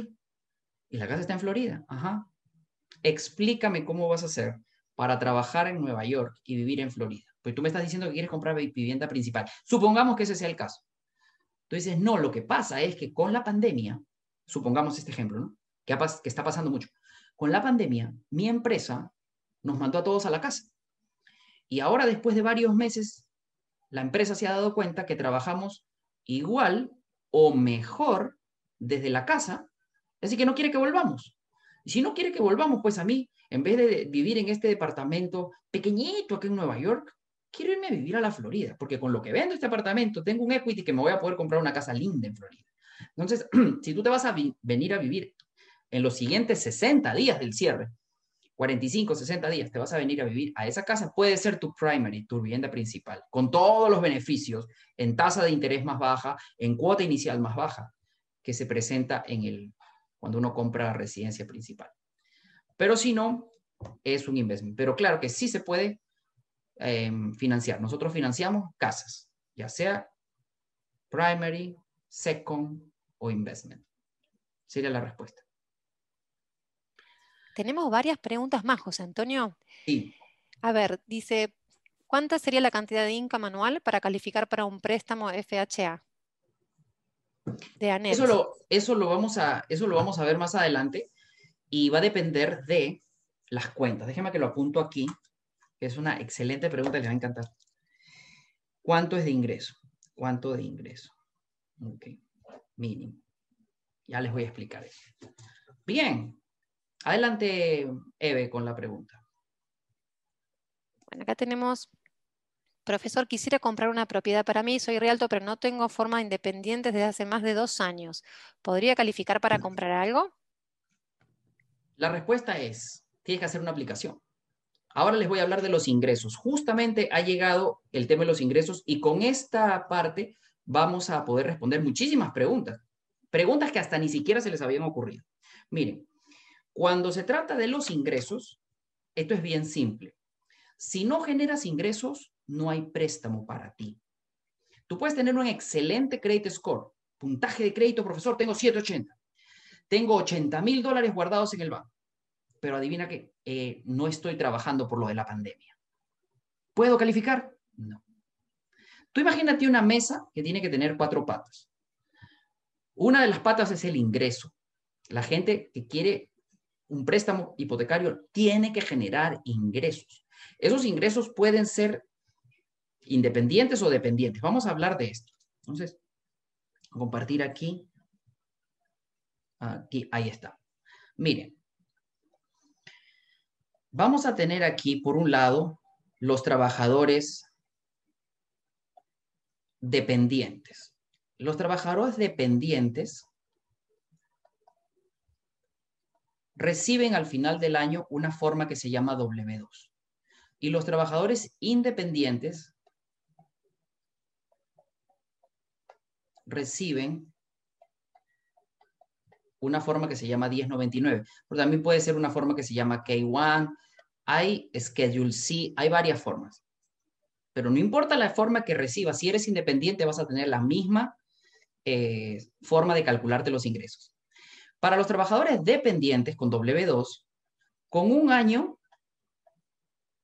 Y la casa está en Florida, ajá. Explícame cómo vas a hacer para trabajar en Nueva York y vivir en Florida. Pues tú me estás diciendo que quieres comprar vivienda principal. Supongamos que ese sea el caso. Tú dices, no, lo que pasa es que con la pandemia supongamos este ejemplo, que, que está pasando mucho. Con la pandemia, mi empresa nos mandó a todos a la casa. Y ahora, después de varios meses, la empresa se ha dado cuenta que trabajamos igual o mejor desde la casa, así que no quiere que volvamos. Si no quiere que volvamos, pues a mí, en vez de vivir en este departamento pequeñito aquí en Nueva York, quiero irme a vivir a la Florida, porque con lo que vendo este apartamento, tengo un equity que me voy a poder comprar una casa linda en Florida. Entonces, si tú te vas a venir a vivir en los siguientes 60 días del cierre, 45, 60 días, te vas a venir a vivir a esa casa, puede ser tu primary, tu vivienda principal, con todos los beneficios, en tasa de interés más baja, en cuota inicial más baja, que se presenta en el, cuando uno compra residencia principal. Pero si no, es un investment. Pero claro que sí se puede em, financiar. Nosotros financiamos casas, ya sea primary, second o investment. Sería la respuesta. Tenemos varias preguntas más, José Antonio. Sí. A ver, dice, ¿cuánta sería la cantidad de income anual para calificar para un préstamo FHA? De. Eso lo, eso, lo vamos a, eso lo vamos a ver más adelante y va a depender de las cuentas. Déjeme que lo apunto aquí, que es una excelente pregunta, le va a encantar. ¿Cuánto es de ingreso? ¿Cuánto de ingreso? Ok, mínimo. Ya les voy a explicar eso. Bien, Adelante, Eve, con la pregunta. Bueno, acá tenemos, profesor, quisiera comprar una propiedad para mí, soy realto, pero no tengo forma independiente desde hace más de dos años. ¿Podría calificar para comprar algo? La respuesta es, tienes que hacer una aplicación. Ahora les voy a hablar de los ingresos. Justamente ha llegado el tema de los ingresos y con esta parte vamos a poder responder muchísimas preguntas. Preguntas que hasta ni siquiera se les habían ocurrido. Miren, cuando se trata de los ingresos, esto es bien simple. Si no generas ingresos, no hay préstamo para ti. Tú puedes tener un excelente credit score, puntaje de crédito, profesor, tengo 780. Tengo 80 mil dólares guardados en el banco. Pero adivina que eh, no estoy trabajando por lo de la pandemia. ¿Puedo calificar? No. Tú imagínate una mesa que tiene que tener cuatro patas. Una de las patas es el ingreso. La gente que quiere un préstamo hipotecario tiene que generar ingresos. Esos ingresos pueden ser independientes o dependientes. Vamos a hablar de esto. Entonces, compartir aquí. Aquí, ahí está. Miren, vamos a tener aquí, por un lado, los trabajadores dependientes. Los trabajadores dependientes reciben al final del año una forma que se llama W2. Y los trabajadores independientes reciben una forma que se llama 1099, pero también puede ser una forma que se llama K1, hay Schedule C, hay varias formas. Pero no importa la forma que recibas, si eres independiente vas a tener la misma eh, forma de calcularte los ingresos. Para los trabajadores dependientes con W2, con un año,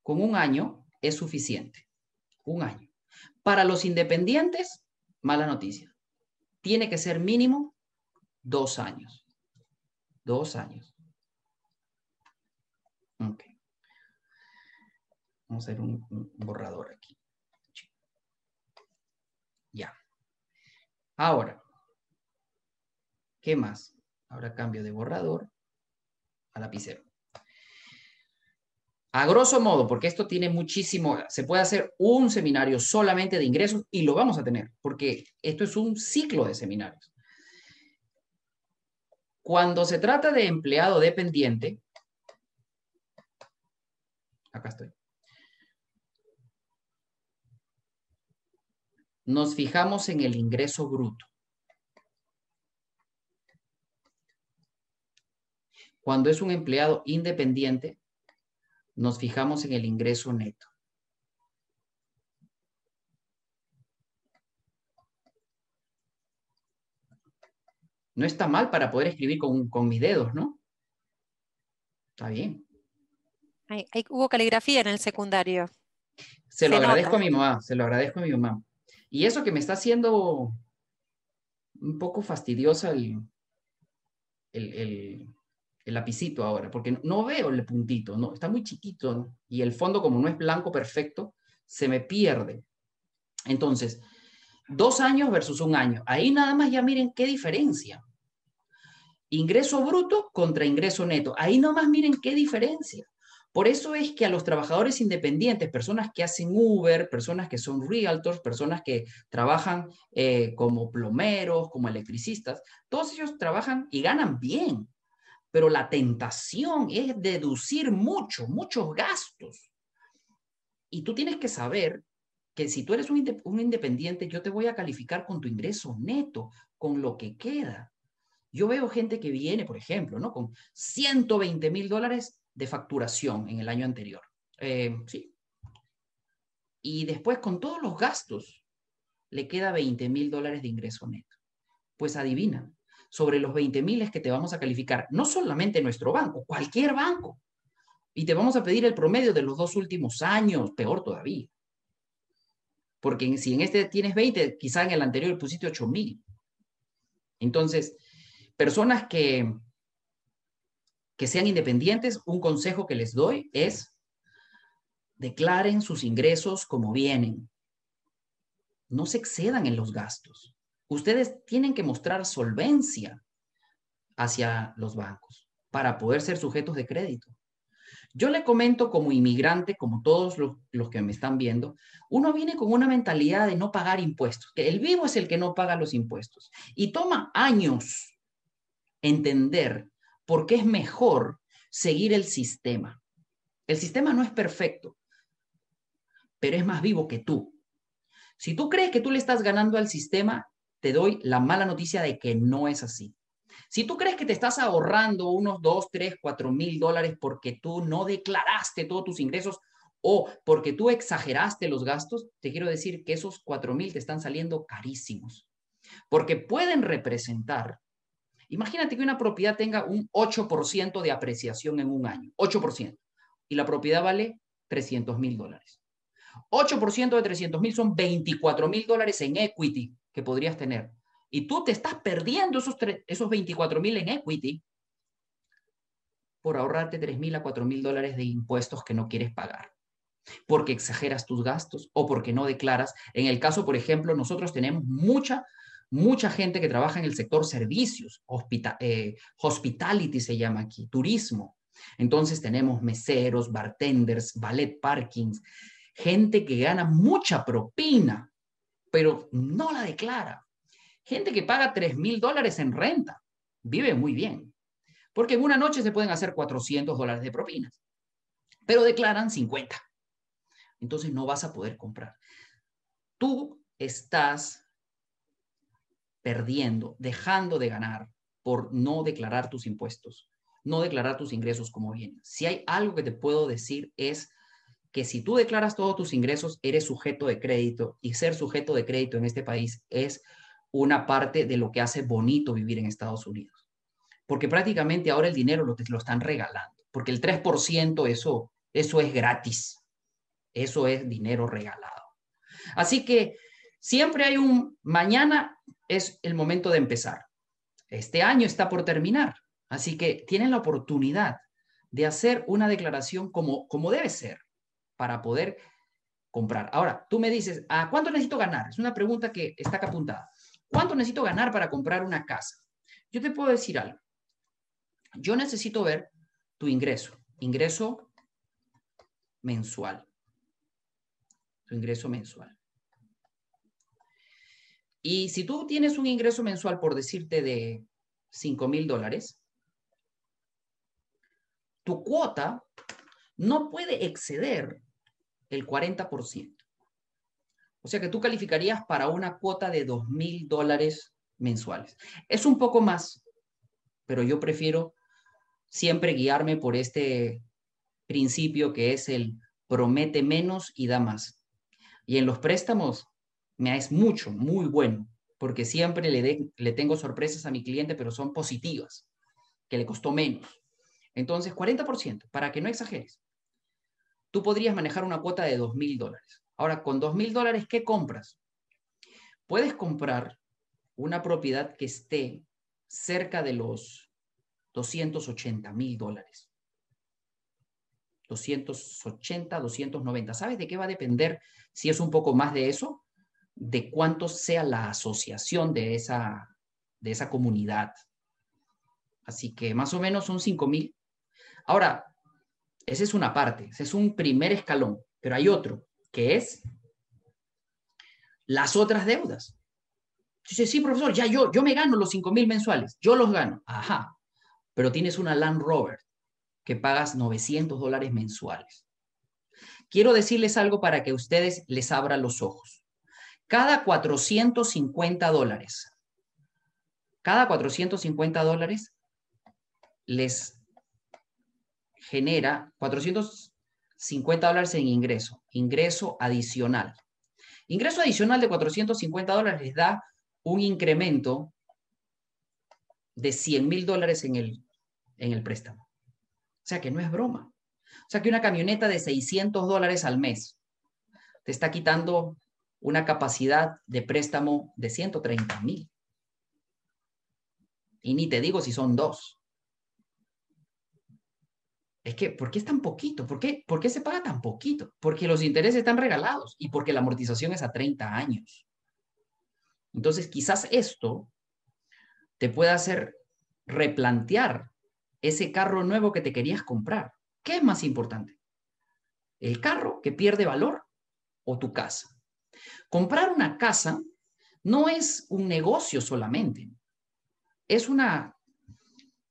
con un año es suficiente. Un año. Para los independientes, mala noticia. Tiene que ser mínimo dos años. Dos años. Ok. Vamos a hacer un, un borrador aquí. Ya. Ahora, ¿qué más? Ahora cambio de borrador a lapicero. A grosso modo, porque esto tiene muchísimo, se puede hacer un seminario solamente de ingresos y lo vamos a tener, porque esto es un ciclo de seminarios. Cuando se trata de empleado dependiente, acá estoy. Nos fijamos en el ingreso bruto. Cuando es un empleado independiente, nos fijamos en el ingreso neto. No está mal para poder escribir con, mis dedos, ¿no? Está bien. hubo caligrafía en el secundario. Se, lo agradezco a mi mamá, se lo agradezco a mi mamá. Y eso que me está haciendo un poco fastidiosa el, el lapicito ahora, porque no veo el puntito, no, está muy chiquito y el fondo como no es blanco perfecto, se me pierde. Entonces, dos años versus un año. Ahí nada más ya miren qué diferencia. Ingreso bruto contra ingreso neto. Ahí nomás miren qué diferencia. Por eso es que a los trabajadores independientes, personas que hacen Uber, personas que son realtors, personas que trabajan eh, como plomeros, como electricistas, todos ellos trabajan y ganan bien. Pero la tentación es deducir mucho, muchos gastos. Y tú tienes que saber que si tú eres un, independiente, yo te voy a calificar con tu ingreso neto, con lo que queda. Yo veo gente que viene, por ejemplo, ¿no? Con 120 mil dólares de facturación en el año anterior. Eh, sí. Y después, con todos los gastos, le queda 20 mil dólares de ingreso neto. Pues adivina, sobre los 20 mil que te vamos a calificar no solamente nuestro banco, cualquier banco. Y te vamos a pedir el promedio de los dos últimos años, peor todavía. Porque si en este tienes 20, quizá en el anterior pusiste 8 mil. Entonces, personas que, que sean independientes, un consejo que les doy es declaren sus ingresos como vienen. No se excedan en los gastos. Ustedes tienen que mostrar solvencia hacia los bancos para poder ser sujetos de crédito. Yo le comento como inmigrante, como todos los, que me están viendo, uno viene con una mentalidad de no pagar impuestos, el vivo es el que no paga los impuestos. Y toma años entender por qué es mejor seguir el sistema. El sistema no es perfecto, pero es más vivo que tú. Si tú crees que tú le estás ganando al sistema, te doy la mala noticia de que no es así. Si tú crees que te estás ahorrando unos 2, 3, 4 mil dólares porque tú no declaraste todos tus ingresos o porque tú exageraste los gastos, te quiero decir que esos 4 mil te están saliendo carísimos. Porque pueden representar Imagínate que una propiedad tenga un 8% de apreciación en un año, 8%, y la propiedad vale 300 mil dólares. 8% de 300 mil son 24 mil dólares en equity que podrías tener. Y tú te estás perdiendo esos, esos 24 mil en equity por ahorrarte 3 mil a 4 mil dólares de impuestos que no quieres pagar. Porque exageras tus gastos o porque no declaras. En el caso, por ejemplo, nosotros tenemos mucha mucha gente que trabaja en el sector servicios, eh, hospitality se llama aquí, turismo. Entonces tenemos meseros, bartenders, ballet parkings, gente que gana mucha propina, pero no la declara. Gente que paga 3 mil dólares en renta, vive muy bien, porque en una noche se pueden hacer 400 dólares de propinas, pero declaran 50. Entonces no vas a poder comprar. Tú estás perdiendo, dejando de ganar por no declarar tus impuestos, no declarar tus ingresos como bien. Si hay algo que te puedo decir es que si tú declaras todos tus ingresos, eres sujeto de crédito y ser sujeto de crédito en este país es una parte de lo que hace bonito vivir en Estados Unidos. Porque prácticamente ahora el dinero lo, te lo están regalando, porque el 3% eso, eso es gratis, eso es dinero regalado. Así que siempre hay un mañana es el momento de empezar. Este año está por terminar, así que tienen la oportunidad de hacer una declaración como, como debe ser para poder comprar. Ahora, tú me dices, ¿a cuánto necesito ganar? Es una pregunta que está acá apuntada. ¿Cuánto necesito ganar para comprar una casa? Yo te puedo decir algo. Yo necesito ver tu ingreso, ingreso mensual. Tu ingreso mensual. Y si tú tienes un ingreso mensual, por decirte, de 5 mil dólares, tu cuota no puede exceder el 40%. O sea que tú calificarías para una cuota de 2 mil dólares mensuales. Es un poco más, pero yo prefiero siempre guiarme por este principio que es el promete menos y da más. Y en los préstamos, me es mucho, muy bueno, porque siempre le, le tengo sorpresas a mi cliente, pero son positivas, que le costó menos. Entonces, 40%, para que no exageres. Tú podrías manejar una cuota de 2 mil dólares. Ahora, con 2 mil dólares, ¿qué compras? Puedes comprar una propiedad que esté cerca de los 280 mil dólares. 280, 290. ¿Sabes de qué va a depender si es un poco más de eso? De cuánto sea la asociación de esa, de esa comunidad. Así que más o menos son 5 mil. Ahora, esa es una parte, ese es un primer escalón, pero hay otro, que es las otras deudas. Dice, sí, profesor, ya yo, yo me gano los 5 mil mensuales, yo los gano. Ajá, pero tienes una Land Rover que pagas 900 dólares mensuales. Quiero decirles algo para que ustedes les abran los ojos. Cada 450 dólares, cada 450 dólares les genera 450 dólares en ingreso, ingreso adicional. Ingreso adicional de 450 dólares les da un incremento de 100 mil dólares en el, en el préstamo. O sea que no es broma. O sea que una camioneta de 600 dólares al mes te está quitando una capacidad de préstamo de 130 mil. Y ni te digo si son dos. Es que, ¿por qué es tan poquito? ¿Por qué, ¿Por qué se paga tan poquito? Porque los intereses están regalados y porque la amortización es a 30 años. Entonces, quizás esto te pueda hacer replantear ese carro nuevo que te querías comprar. ¿Qué es más importante? ¿El carro que pierde valor o tu casa? Comprar una casa no es un negocio solamente, es una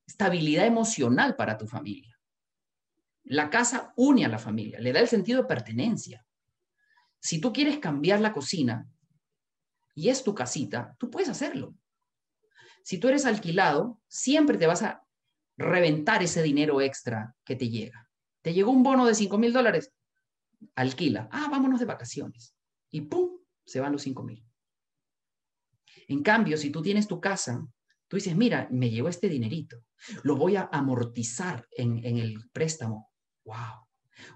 estabilidad emocional para tu familia. La casa une a la familia, le da el sentido de pertenencia. Si tú quieres cambiar la cocina y es tu casita, tú puedes hacerlo. Si tú eres alquilado, siempre te vas a reventar ese dinero extra que te llega. Te llegó un bono de 5 mil dólares, alquila. Ah, vámonos de vacaciones. Y ¡pum! Se van los 5 mil. En cambio, si tú tienes tu casa, tú dices, mira, me llegó este dinerito, lo voy a amortizar en, en el préstamo wow.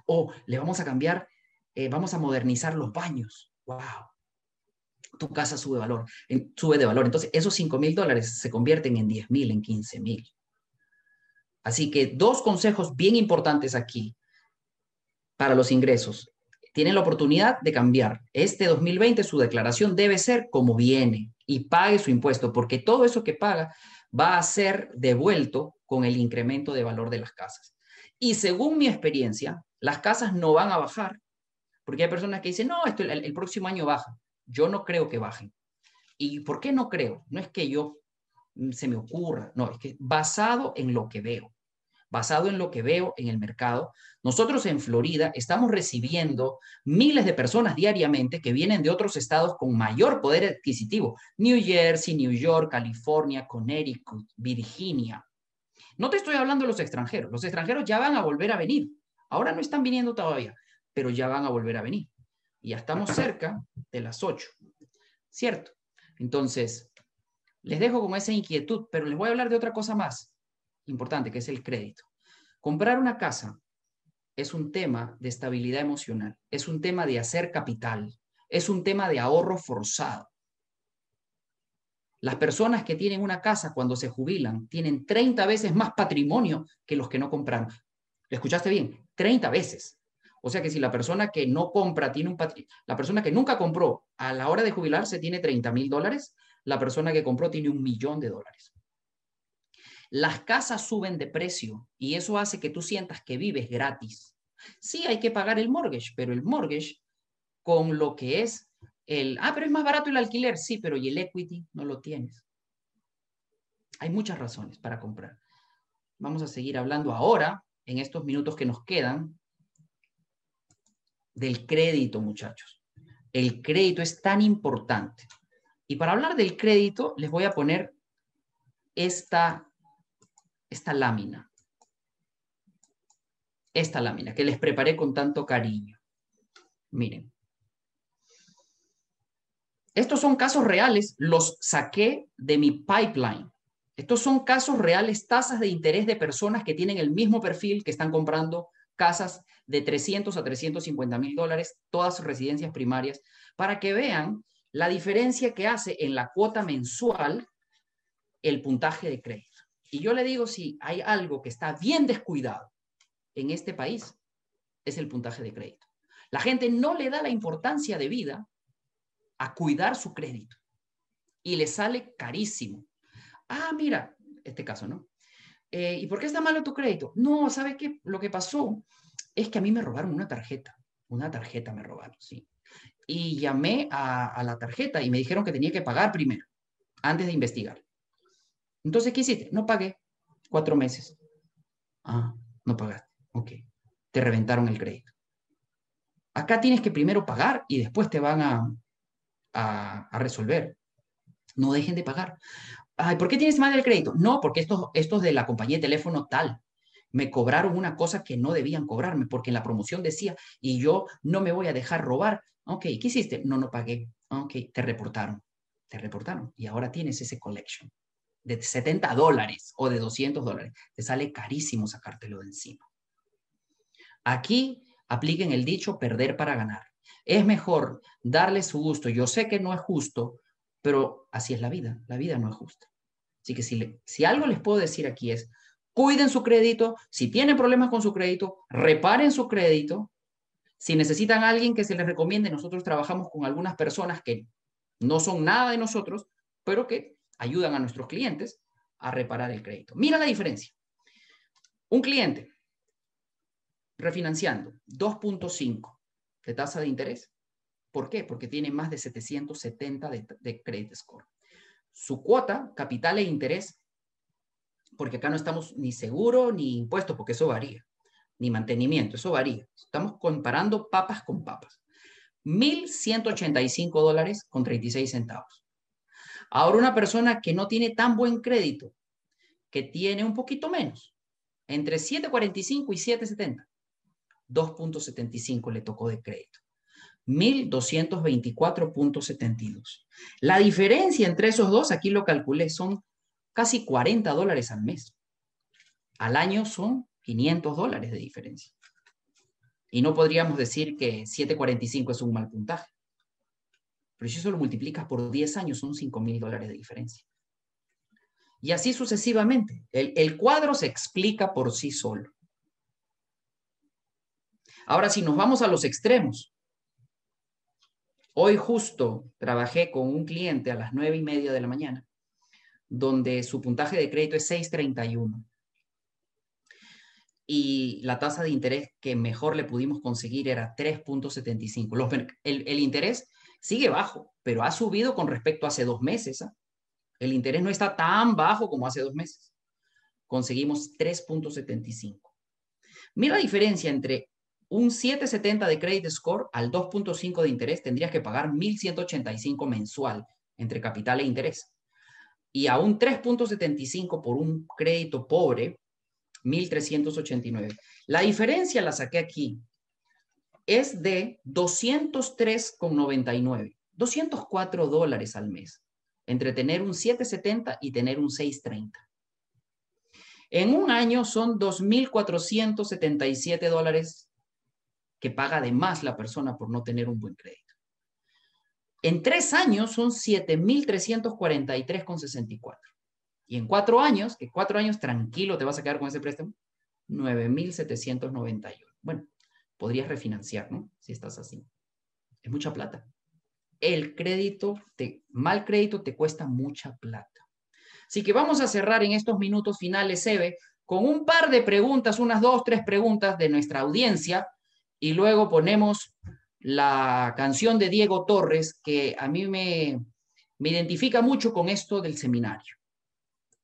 O le vamos a cambiar, eh, vamos a modernizar los baños, wow. Tu casa sube valor, sube de valor. Entonces, esos 5 mil dólares se convierten en 10 mil, en 15 mil. Así que dos consejos bien importantes aquí para los ingresos. Tienen la oportunidad de cambiar. Este 2020 su declaración debe ser como viene y pague su impuesto, porque todo eso que paga va a ser devuelto con el incremento de valor de las casas. Y según mi experiencia, las casas no van a bajar, porque hay personas que dicen, no, esto el, próximo año baja. Yo no creo que bajen. ¿Y por qué no creo? No es que yo mm, se me ocurra, no, es que basado en lo que veo, basado en lo que veo en el mercado, nosotros en Florida estamos recibiendo miles de personas diariamente que vienen de otros estados con mayor poder adquisitivo, New Jersey, New York, California, Connecticut, Virginia, no te estoy hablando de los extranjeros. Los extranjeros ya van a volver a venir. Ahora no están viniendo todavía, pero ya van a volver a venir. Y ya estamos cerca de las 8. ¿Cierto? Entonces, les dejo con esa inquietud, pero les voy a hablar de otra cosa más importante, que es el crédito. Comprar una casa es un tema de estabilidad emocional, es un tema de hacer capital, es un tema de ahorro forzado. Las personas que tienen una casa cuando se jubilan tienen 30 veces más patrimonio que los que no compraron. ¿Lo escuchaste bien? 30 veces. O sea que si la persona que no compra tiene un patrimonio, la persona que nunca compró a la hora de jubilarse tiene 30 mil dólares, la persona que compró tiene un millón de dólares. Las casas suben de precio y eso hace que tú sientas que vives gratis. Sí hay que pagar el mortgage, pero el mortgage con lo que es el, ah, pero es más barato el alquiler, sí, pero ¿y el equity? No lo tienes. Hay muchas razones para comprar. Vamos a seguir hablando ahora, en estos minutos que nos quedan, del crédito, muchachos. El crédito es tan importante. Y para hablar del crédito, les voy a poner esta, esta lámina. Esta lámina que les preparé con tanto cariño. Miren. Estos son casos reales, los saqué de mi pipeline. Estos son casos reales, tasas de interés de personas que tienen el mismo perfil, que están comprando casas de 300 a 350 mil dólares, todas residencias primarias, para que vean la diferencia que hace en la cuota mensual el puntaje de crédito. Y yo le digo, si hay algo que está bien descuidado en este país, es el puntaje de crédito. La gente no le da la importancia de vida a cuidar su crédito y le sale carísimo. Ah, mira, este caso, ¿no? Eh, ¿Y por qué está malo tu crédito? No, ¿sabe qué? Lo que pasó es que a mí me robaron una tarjeta. Una tarjeta me robaron, sí. Y llamé a, a la tarjeta y me dijeron que tenía que pagar primero, antes de investigar. Entonces, ¿qué hiciste? No pagué cuatro meses. Ah, no pagaste. Ok. Te reventaron el crédito. Acá tienes que primero pagar y después te van a, a, resolver. No dejen de pagar. Ay, ¿Por qué tienes mal el crédito? No, porque estos, estos de la compañía de teléfono tal me cobraron una cosa que no debían cobrarme, porque en la promoción decía, y yo no me voy a dejar robar. Ok, ¿qué hiciste? No, no pagué. Ok, te reportaron. Te reportaron. Y ahora tienes ese collection de 70 dólares o de 200 dólares. Te sale carísimo sacártelo de encima. Aquí apliquen el dicho perder para ganar. Es mejor darle su gusto. Yo sé que no es justo, pero así es la vida. La vida no es justa. Así que si, si algo les puedo decir aquí es, cuiden su crédito. Si tienen problemas con su crédito, reparen su crédito. Si necesitan a alguien que se les recomiende, nosotros trabajamos con algunas personas que no son nada de nosotros, pero que ayudan a nuestros clientes a reparar el crédito. Mira la diferencia. Un cliente refinanciando 2.5 de tasa de interés. ¿Por qué? Porque tiene más de 770 de, de credit score. Su cuota, capital e interés, porque acá no estamos ni seguro ni impuesto, porque eso varía, ni mantenimiento, eso varía. Estamos comparando papas con papas. 1.185 dólares con 36 centavos. Ahora una persona que no tiene tan buen crédito, que tiene un poquito menos, entre 7.45 y 7.70, 2.75 le tocó de crédito. 1.224.72. La diferencia entre esos dos, aquí lo calculé, son casi 40 dólares al mes. Al año son 500 dólares de diferencia. Y no podríamos decir que 7.45 es un mal puntaje. Pero si eso lo multiplicas por 10 años, son 5 mil dólares de diferencia. Y así sucesivamente. El, el cuadro se explica por sí solo. Ahora, si nos vamos a los extremos, hoy justo trabajé con un cliente a las nueve y media de la mañana, donde su puntaje de crédito es 631. Y la tasa de interés que mejor le pudimos conseguir era 3.75. El, el, interés sigue bajo, pero ha subido con respecto a hace dos meses. ¿ah? El interés no está tan bajo como hace dos meses. Conseguimos 3.75. Mira la diferencia entre un 770 de credit score al 2.5 de interés tendrías que pagar 1.185 mensual entre capital e interés. Y a un 3.75 por un crédito pobre, 1.389. La diferencia la saqué aquí. Es de 203,99. 204 dólares al mes entre tener un 770 y tener un 630. En un año son 2.477 dólares que paga de más la persona por no tener un buen crédito. En tres años son 7.343,64. Y en cuatro años, que cuatro años tranquilo te vas a quedar con ese préstamo, 9.791. Bueno, podrías refinanciar, ¿no? Si estás así. Es mucha plata. El crédito, mal crédito te cuesta mucha plata. Así que vamos a cerrar en estos minutos finales, Eve, con un par de preguntas, unas dos, tres preguntas de nuestra audiencia y luego ponemos la canción de Diego Torres, que a mí me, me identifica mucho con esto del seminario.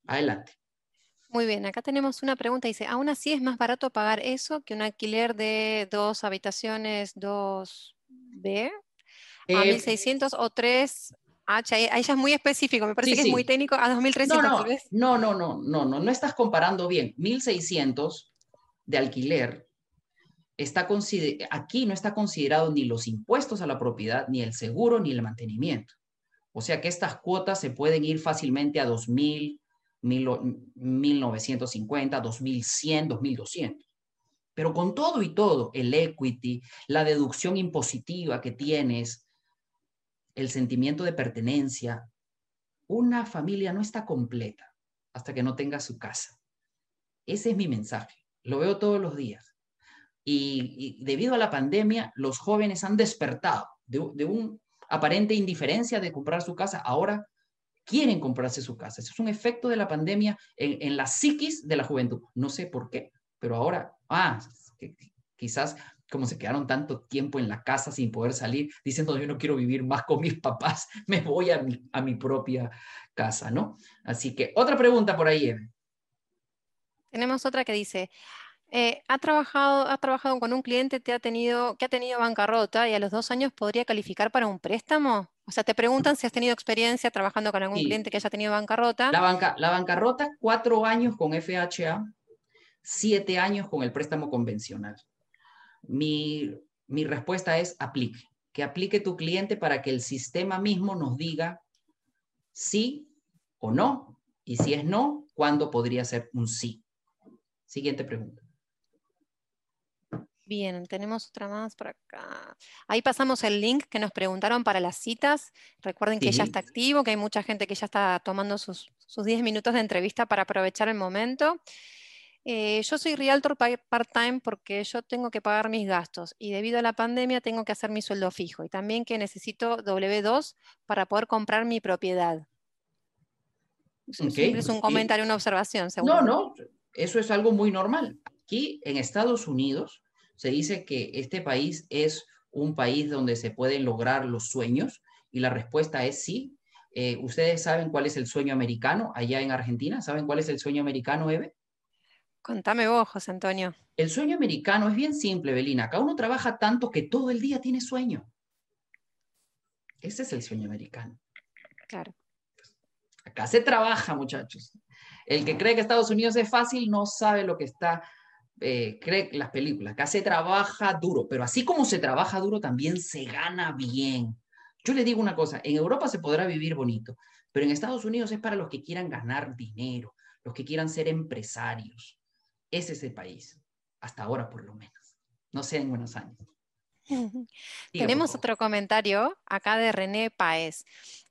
Adelante. Muy bien, acá tenemos una pregunta, dice, ¿aún así es más barato pagar eso que un alquiler de dos habitaciones, dos B, a 1.600 eh, o 3 H? Ahí ya es muy específico, me parece que es muy técnico, a 2.300 no, no, No, no, no, no, no, no estás comparando bien. 1.600 de alquiler está aquí no está considerado ni los impuestos a la propiedad, ni el seguro, ni el mantenimiento. O sea que estas cuotas se pueden ir fácilmente a 2.000, 1.950, 2.100, 2.200. Pero con todo y todo, el equity, la deducción impositiva que tienes, el sentimiento de pertenencia, una familia no está completa hasta que no tenga su casa. Ese es mi mensaje. Lo veo todos los días. Y, debido a la pandemia, los jóvenes han despertado de, una aparente indiferencia de comprar su casa. Ahora quieren comprarse su casa. Eso es un efecto de la pandemia en, la psiquis de la juventud. No sé por qué, pero ahora, ah, quizás como se quedaron tanto tiempo en la casa sin poder salir, diciendo yo no quiero vivir más con mis papás, me voy a mi, a mi propia casa, ¿no? Así que otra pregunta por ahí. Tenemos otra que dice, eh, ha, trabajado, ha trabajado con un cliente te ha tenido, que ha tenido bancarrota y a los dos años podría calificar para un préstamo. O sea, te preguntan si has tenido experiencia trabajando con algún cliente que haya tenido bancarrota. La, banca, la bancarrota, cuatro años con FHA, siete años con el préstamo convencional. Mi, mi respuesta es aplique, que aplique tu cliente para que el sistema mismo nos diga sí o no, y si es no, ¿cuándo podría ser un sí? Siguiente pregunta. Bien, tenemos otra más por acá. Ahí pasamos el link que nos preguntaron para las citas. Recuerden que ya está activo, que hay mucha gente que ya está tomando sus, sus 10 minutos de entrevista para aprovechar el momento. Eh, yo soy realtor part-time porque yo tengo que pagar mis gastos y debido a la pandemia tengo que hacer mi sueldo fijo y también que necesito W2 para poder comprar mi propiedad. es un comentario, una observación. No, no, eso es algo muy normal. Aquí en Estados Unidos se dice que este país es un país donde se pueden lograr los sueños y la respuesta es sí. Eh, ¿Ustedes saben cuál es el sueño americano allá en Argentina? ¿Saben cuál es el sueño americano, Eve? Contame vos, José Antonio. El sueño americano es bien simple, Belina. Acá uno trabaja tanto que todo el día tiene sueño. Ese es el sueño americano. Claro. Acá se trabaja, muchachos. El que cree que Estados Unidos es fácil no sabe lo que está eh, cree las películas. Acá se trabaja duro, pero así como se trabaja duro, también se gana bien. Yo le digo una cosa, en Europa se podrá vivir bonito, pero en Estados Unidos es para los que quieran ganar dinero, los que quieran ser empresarios. Ese es el país, hasta ahora por lo menos. No sé en buenos años. Tenemos otro comentario acá de René Paez.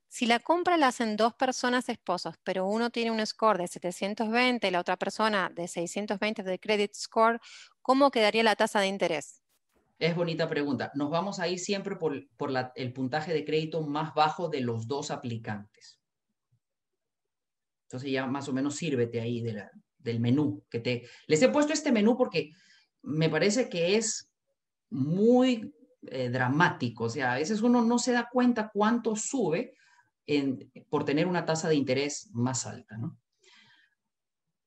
Si la compra la hacen dos personas esposos, pero uno tiene un score de 720 y la otra persona de 620 de credit score, ¿cómo quedaría la tasa de interés? Es bonita pregunta. Nos vamos a ir siempre por, el puntaje de crédito más bajo de los dos aplicantes. Entonces ya más o menos sírvete ahí del menú que te... Les he puesto este menú porque me parece que es muy eh, dramático. O sea, a veces uno no se da cuenta cuánto sube por tener una tasa de interés más alta. ¿no?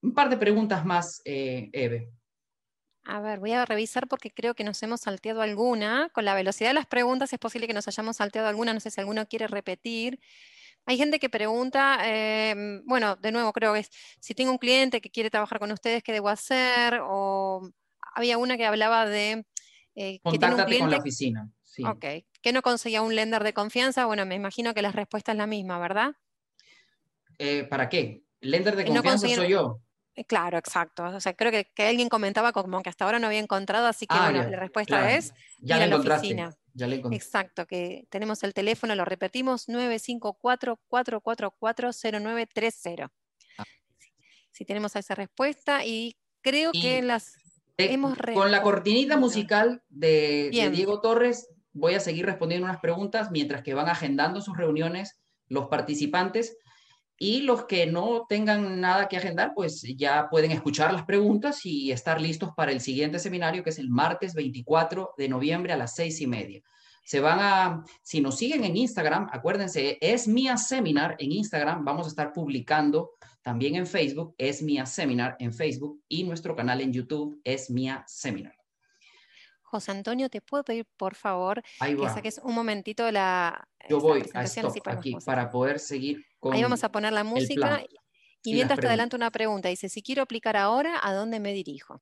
Un par de preguntas más, eh, Eve. A ver, voy a revisar porque creo que nos hemos salteado alguna. Con la velocidad de las preguntas es posible que nos hayamos salteado alguna. No sé si alguno quiere repetir. Hay gente que pregunta, em, bueno, de nuevo creo que es, si tengo un cliente que quiere trabajar con ustedes, ¿qué debo hacer? O había una que hablaba de... Eh, Contáctate con la oficina. Sí. Ok, ¿Qué no conseguía un lender de confianza? Bueno, me imagino que la respuesta es la misma, ¿verdad? Eh, ¿Para qué? Lender de confianza soy yo. Eh, claro, exacto. O sea, creo que, alguien comentaba como que hasta ahora no había encontrado, así que ah, bueno, la respuesta es ya ir a la oficina. Ya Exacto, que tenemos el teléfono, lo repetimos, 954-444-0930. Ah. Si tenemos esa respuesta y creo que las hemos... Con la cortinita musical de Diego Torres voy a seguir respondiendo unas preguntas mientras que van agendando sus reuniones los participantes y los que no tengan nada que agendar, pues ya pueden escuchar las preguntas y estar listos para el siguiente seminario que es el martes 24 de noviembre a las seis y media. Se van a, si nos siguen en Instagram, acuérdense, es Mía Seminar en Instagram, vamos a estar publicando también en Facebook, es Mía Seminar en Facebook y nuestro canal en YouTube es Mía Seminar. José Antonio, ¿te puedo pedir, por favor, que saques un momentito de la Yo voy a stop aquí para poder seguir con Ahí vamos a poner la música y mientras te adelanto una pregunta. Dice, si quiero aplicar ahora, ¿a dónde me dirijo?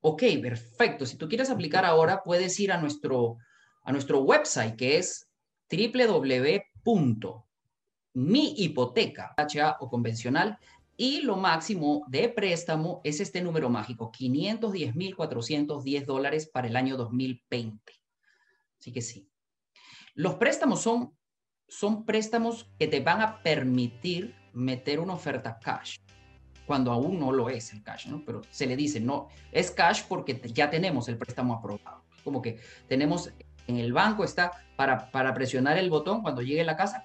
Ok, perfecto. Si tú quieres aplicar ahora, puedes ir a nuestro, a nuestro website que es www.mihipoteca, HA o convencional, y lo máximo de préstamo es este número mágico, 510.410 dólares para el año 2020. Así que sí. Los préstamos son, son préstamos que te van a permitir meter una oferta cash. cuando aún no lo es el cash, ¿no? Pero se le dice, no, es cash porque ya tenemos el préstamo aprobado. Como que tenemos en el banco, está para, para presionar el botón cuando llegue a la casa,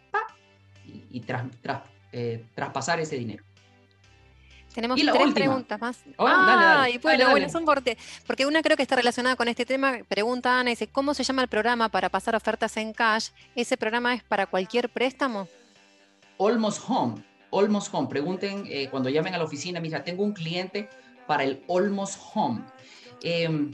y, eh, traspasar ese dinero. Tenemos tres preguntas más. Oh, ah, y bueno, bueno, son porque una creo que está relacionada con este tema. Pregunta Ana, dice, ¿cómo se llama el programa para pasar ofertas en cash? ¿Ese programa es para cualquier préstamo? Almost Home. Almost Home. Pregunten eh, cuando llamen a la oficina, mira, tengo un cliente para el Almost Home. Em,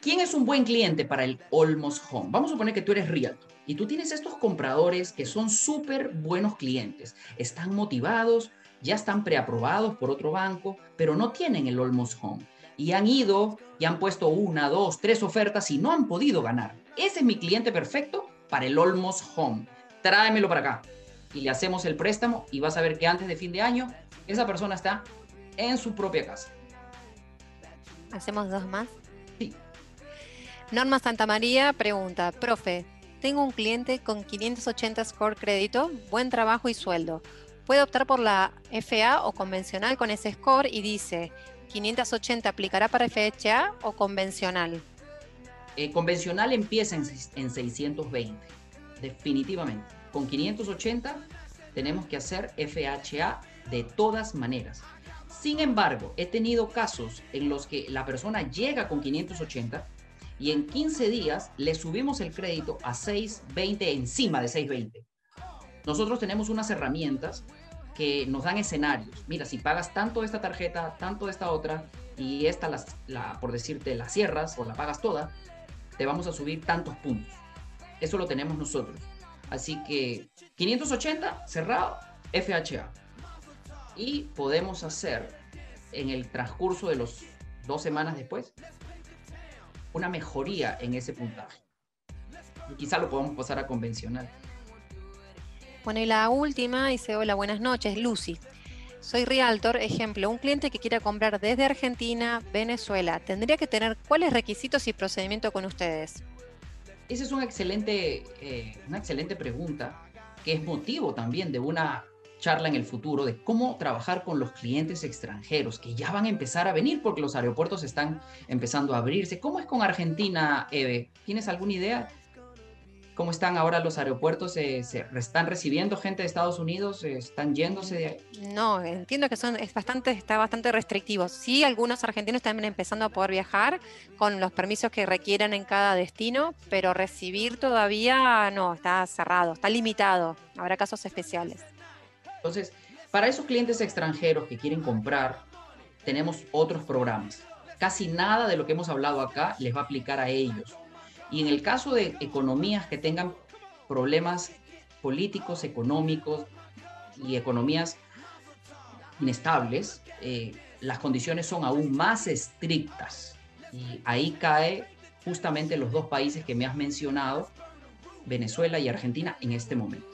¿Quién es un buen cliente para el Almost Home? Vamos a suponer que tú eres Realtor y tú tienes estos compradores que son súper buenos clientes. Están motivados, ya están preaprobados por otro banco, pero no tienen el Almost Home. Y han ido y han puesto una, dos, tres ofertas y no han podido ganar. Ese es mi cliente perfecto para el Almost Home. Tráemelo para acá. Y le hacemos el préstamo y vas a ver que antes de fin de año esa persona está en su propia casa. ¿Hacemos dos más? Sí. Norma Santa María pregunta, profe, tengo un cliente con 580 score crédito, buen trabajo y sueldo puede optar por la FA o convencional con ese score y dice, 580 aplicará para FHA o convencional. Eh, convencional empieza en, en 620, definitivamente. Con 580 tenemos que hacer FHA de todas maneras. Sin embargo, he tenido casos en los que la persona llega con 580 y en 15 días le subimos el crédito a 620 encima de 620. Nosotros tenemos unas herramientas que nos dan escenarios. Mira, si pagas tanto de esta tarjeta, tanto de esta otra, y esta, la, por decirte, la cierras o la pagas toda, te vamos a subir tantos puntos. Eso lo tenemos nosotros. Así que 580 cerrado, FHA. Y podemos hacer en el transcurso de los dos semanas después una mejoría en ese puntaje. Y quizá lo podamos pasar a convencional. Bueno, y la última dice, hola, buenas noches, Lucy. Soy Realtor, ejemplo, un cliente que quiera comprar desde Argentina, Venezuela, ¿tendría que tener cuáles requisitos y procedimiento con ustedes? Esa es una excelente, eh, una excelente pregunta, que es motivo también de una charla en el futuro de cómo trabajar con los clientes extranjeros que ya van a empezar a venir porque los aeropuertos están empezando a abrirse. ¿Cómo es con Argentina, Eve? ¿Tienes alguna idea? Cómo están ahora los aeropuertos, ¿se están recibiendo gente de Estados Unidos, están yéndose de? No, entiendo que son, es bastante, está bastante restrictivo. Sí, algunos argentinos están empezando a poder viajar con los permisos que requieran en cada destino, pero recibir todavía no, está cerrado, está limitado. Habrá casos especiales. Entonces, para esos clientes extranjeros que quieren comprar, tenemos otros programas. Casi nada de lo que hemos hablado acá les va a aplicar a ellos y en el caso de economías que tengan problemas políticos, económicos y economías inestables, eh, las condiciones son aún más estrictas. Y ahí cae justamente los dos países que me has mencionado, Venezuela y Argentina, en este momento.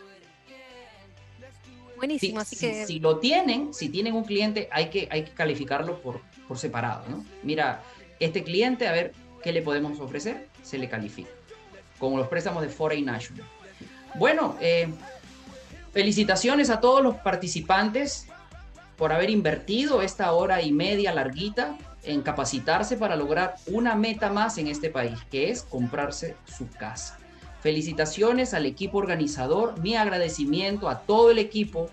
Buenísimo, si, así que... Si, lo tienen, si tienen un cliente, hay que, hay que calificarlo por, por separado, ¿no? Mira, este cliente, a ver, ¿qué le podemos ofrecer? Se le califica, como los préstamos de Foreign National. Bueno, eh, felicitaciones a todos los participantes por haber invertido esta hora y media larguita en capacitarse para lograr una meta más en este país, que es comprarse su casa. Felicitaciones al equipo organizador, mi agradecimiento a todo el equipo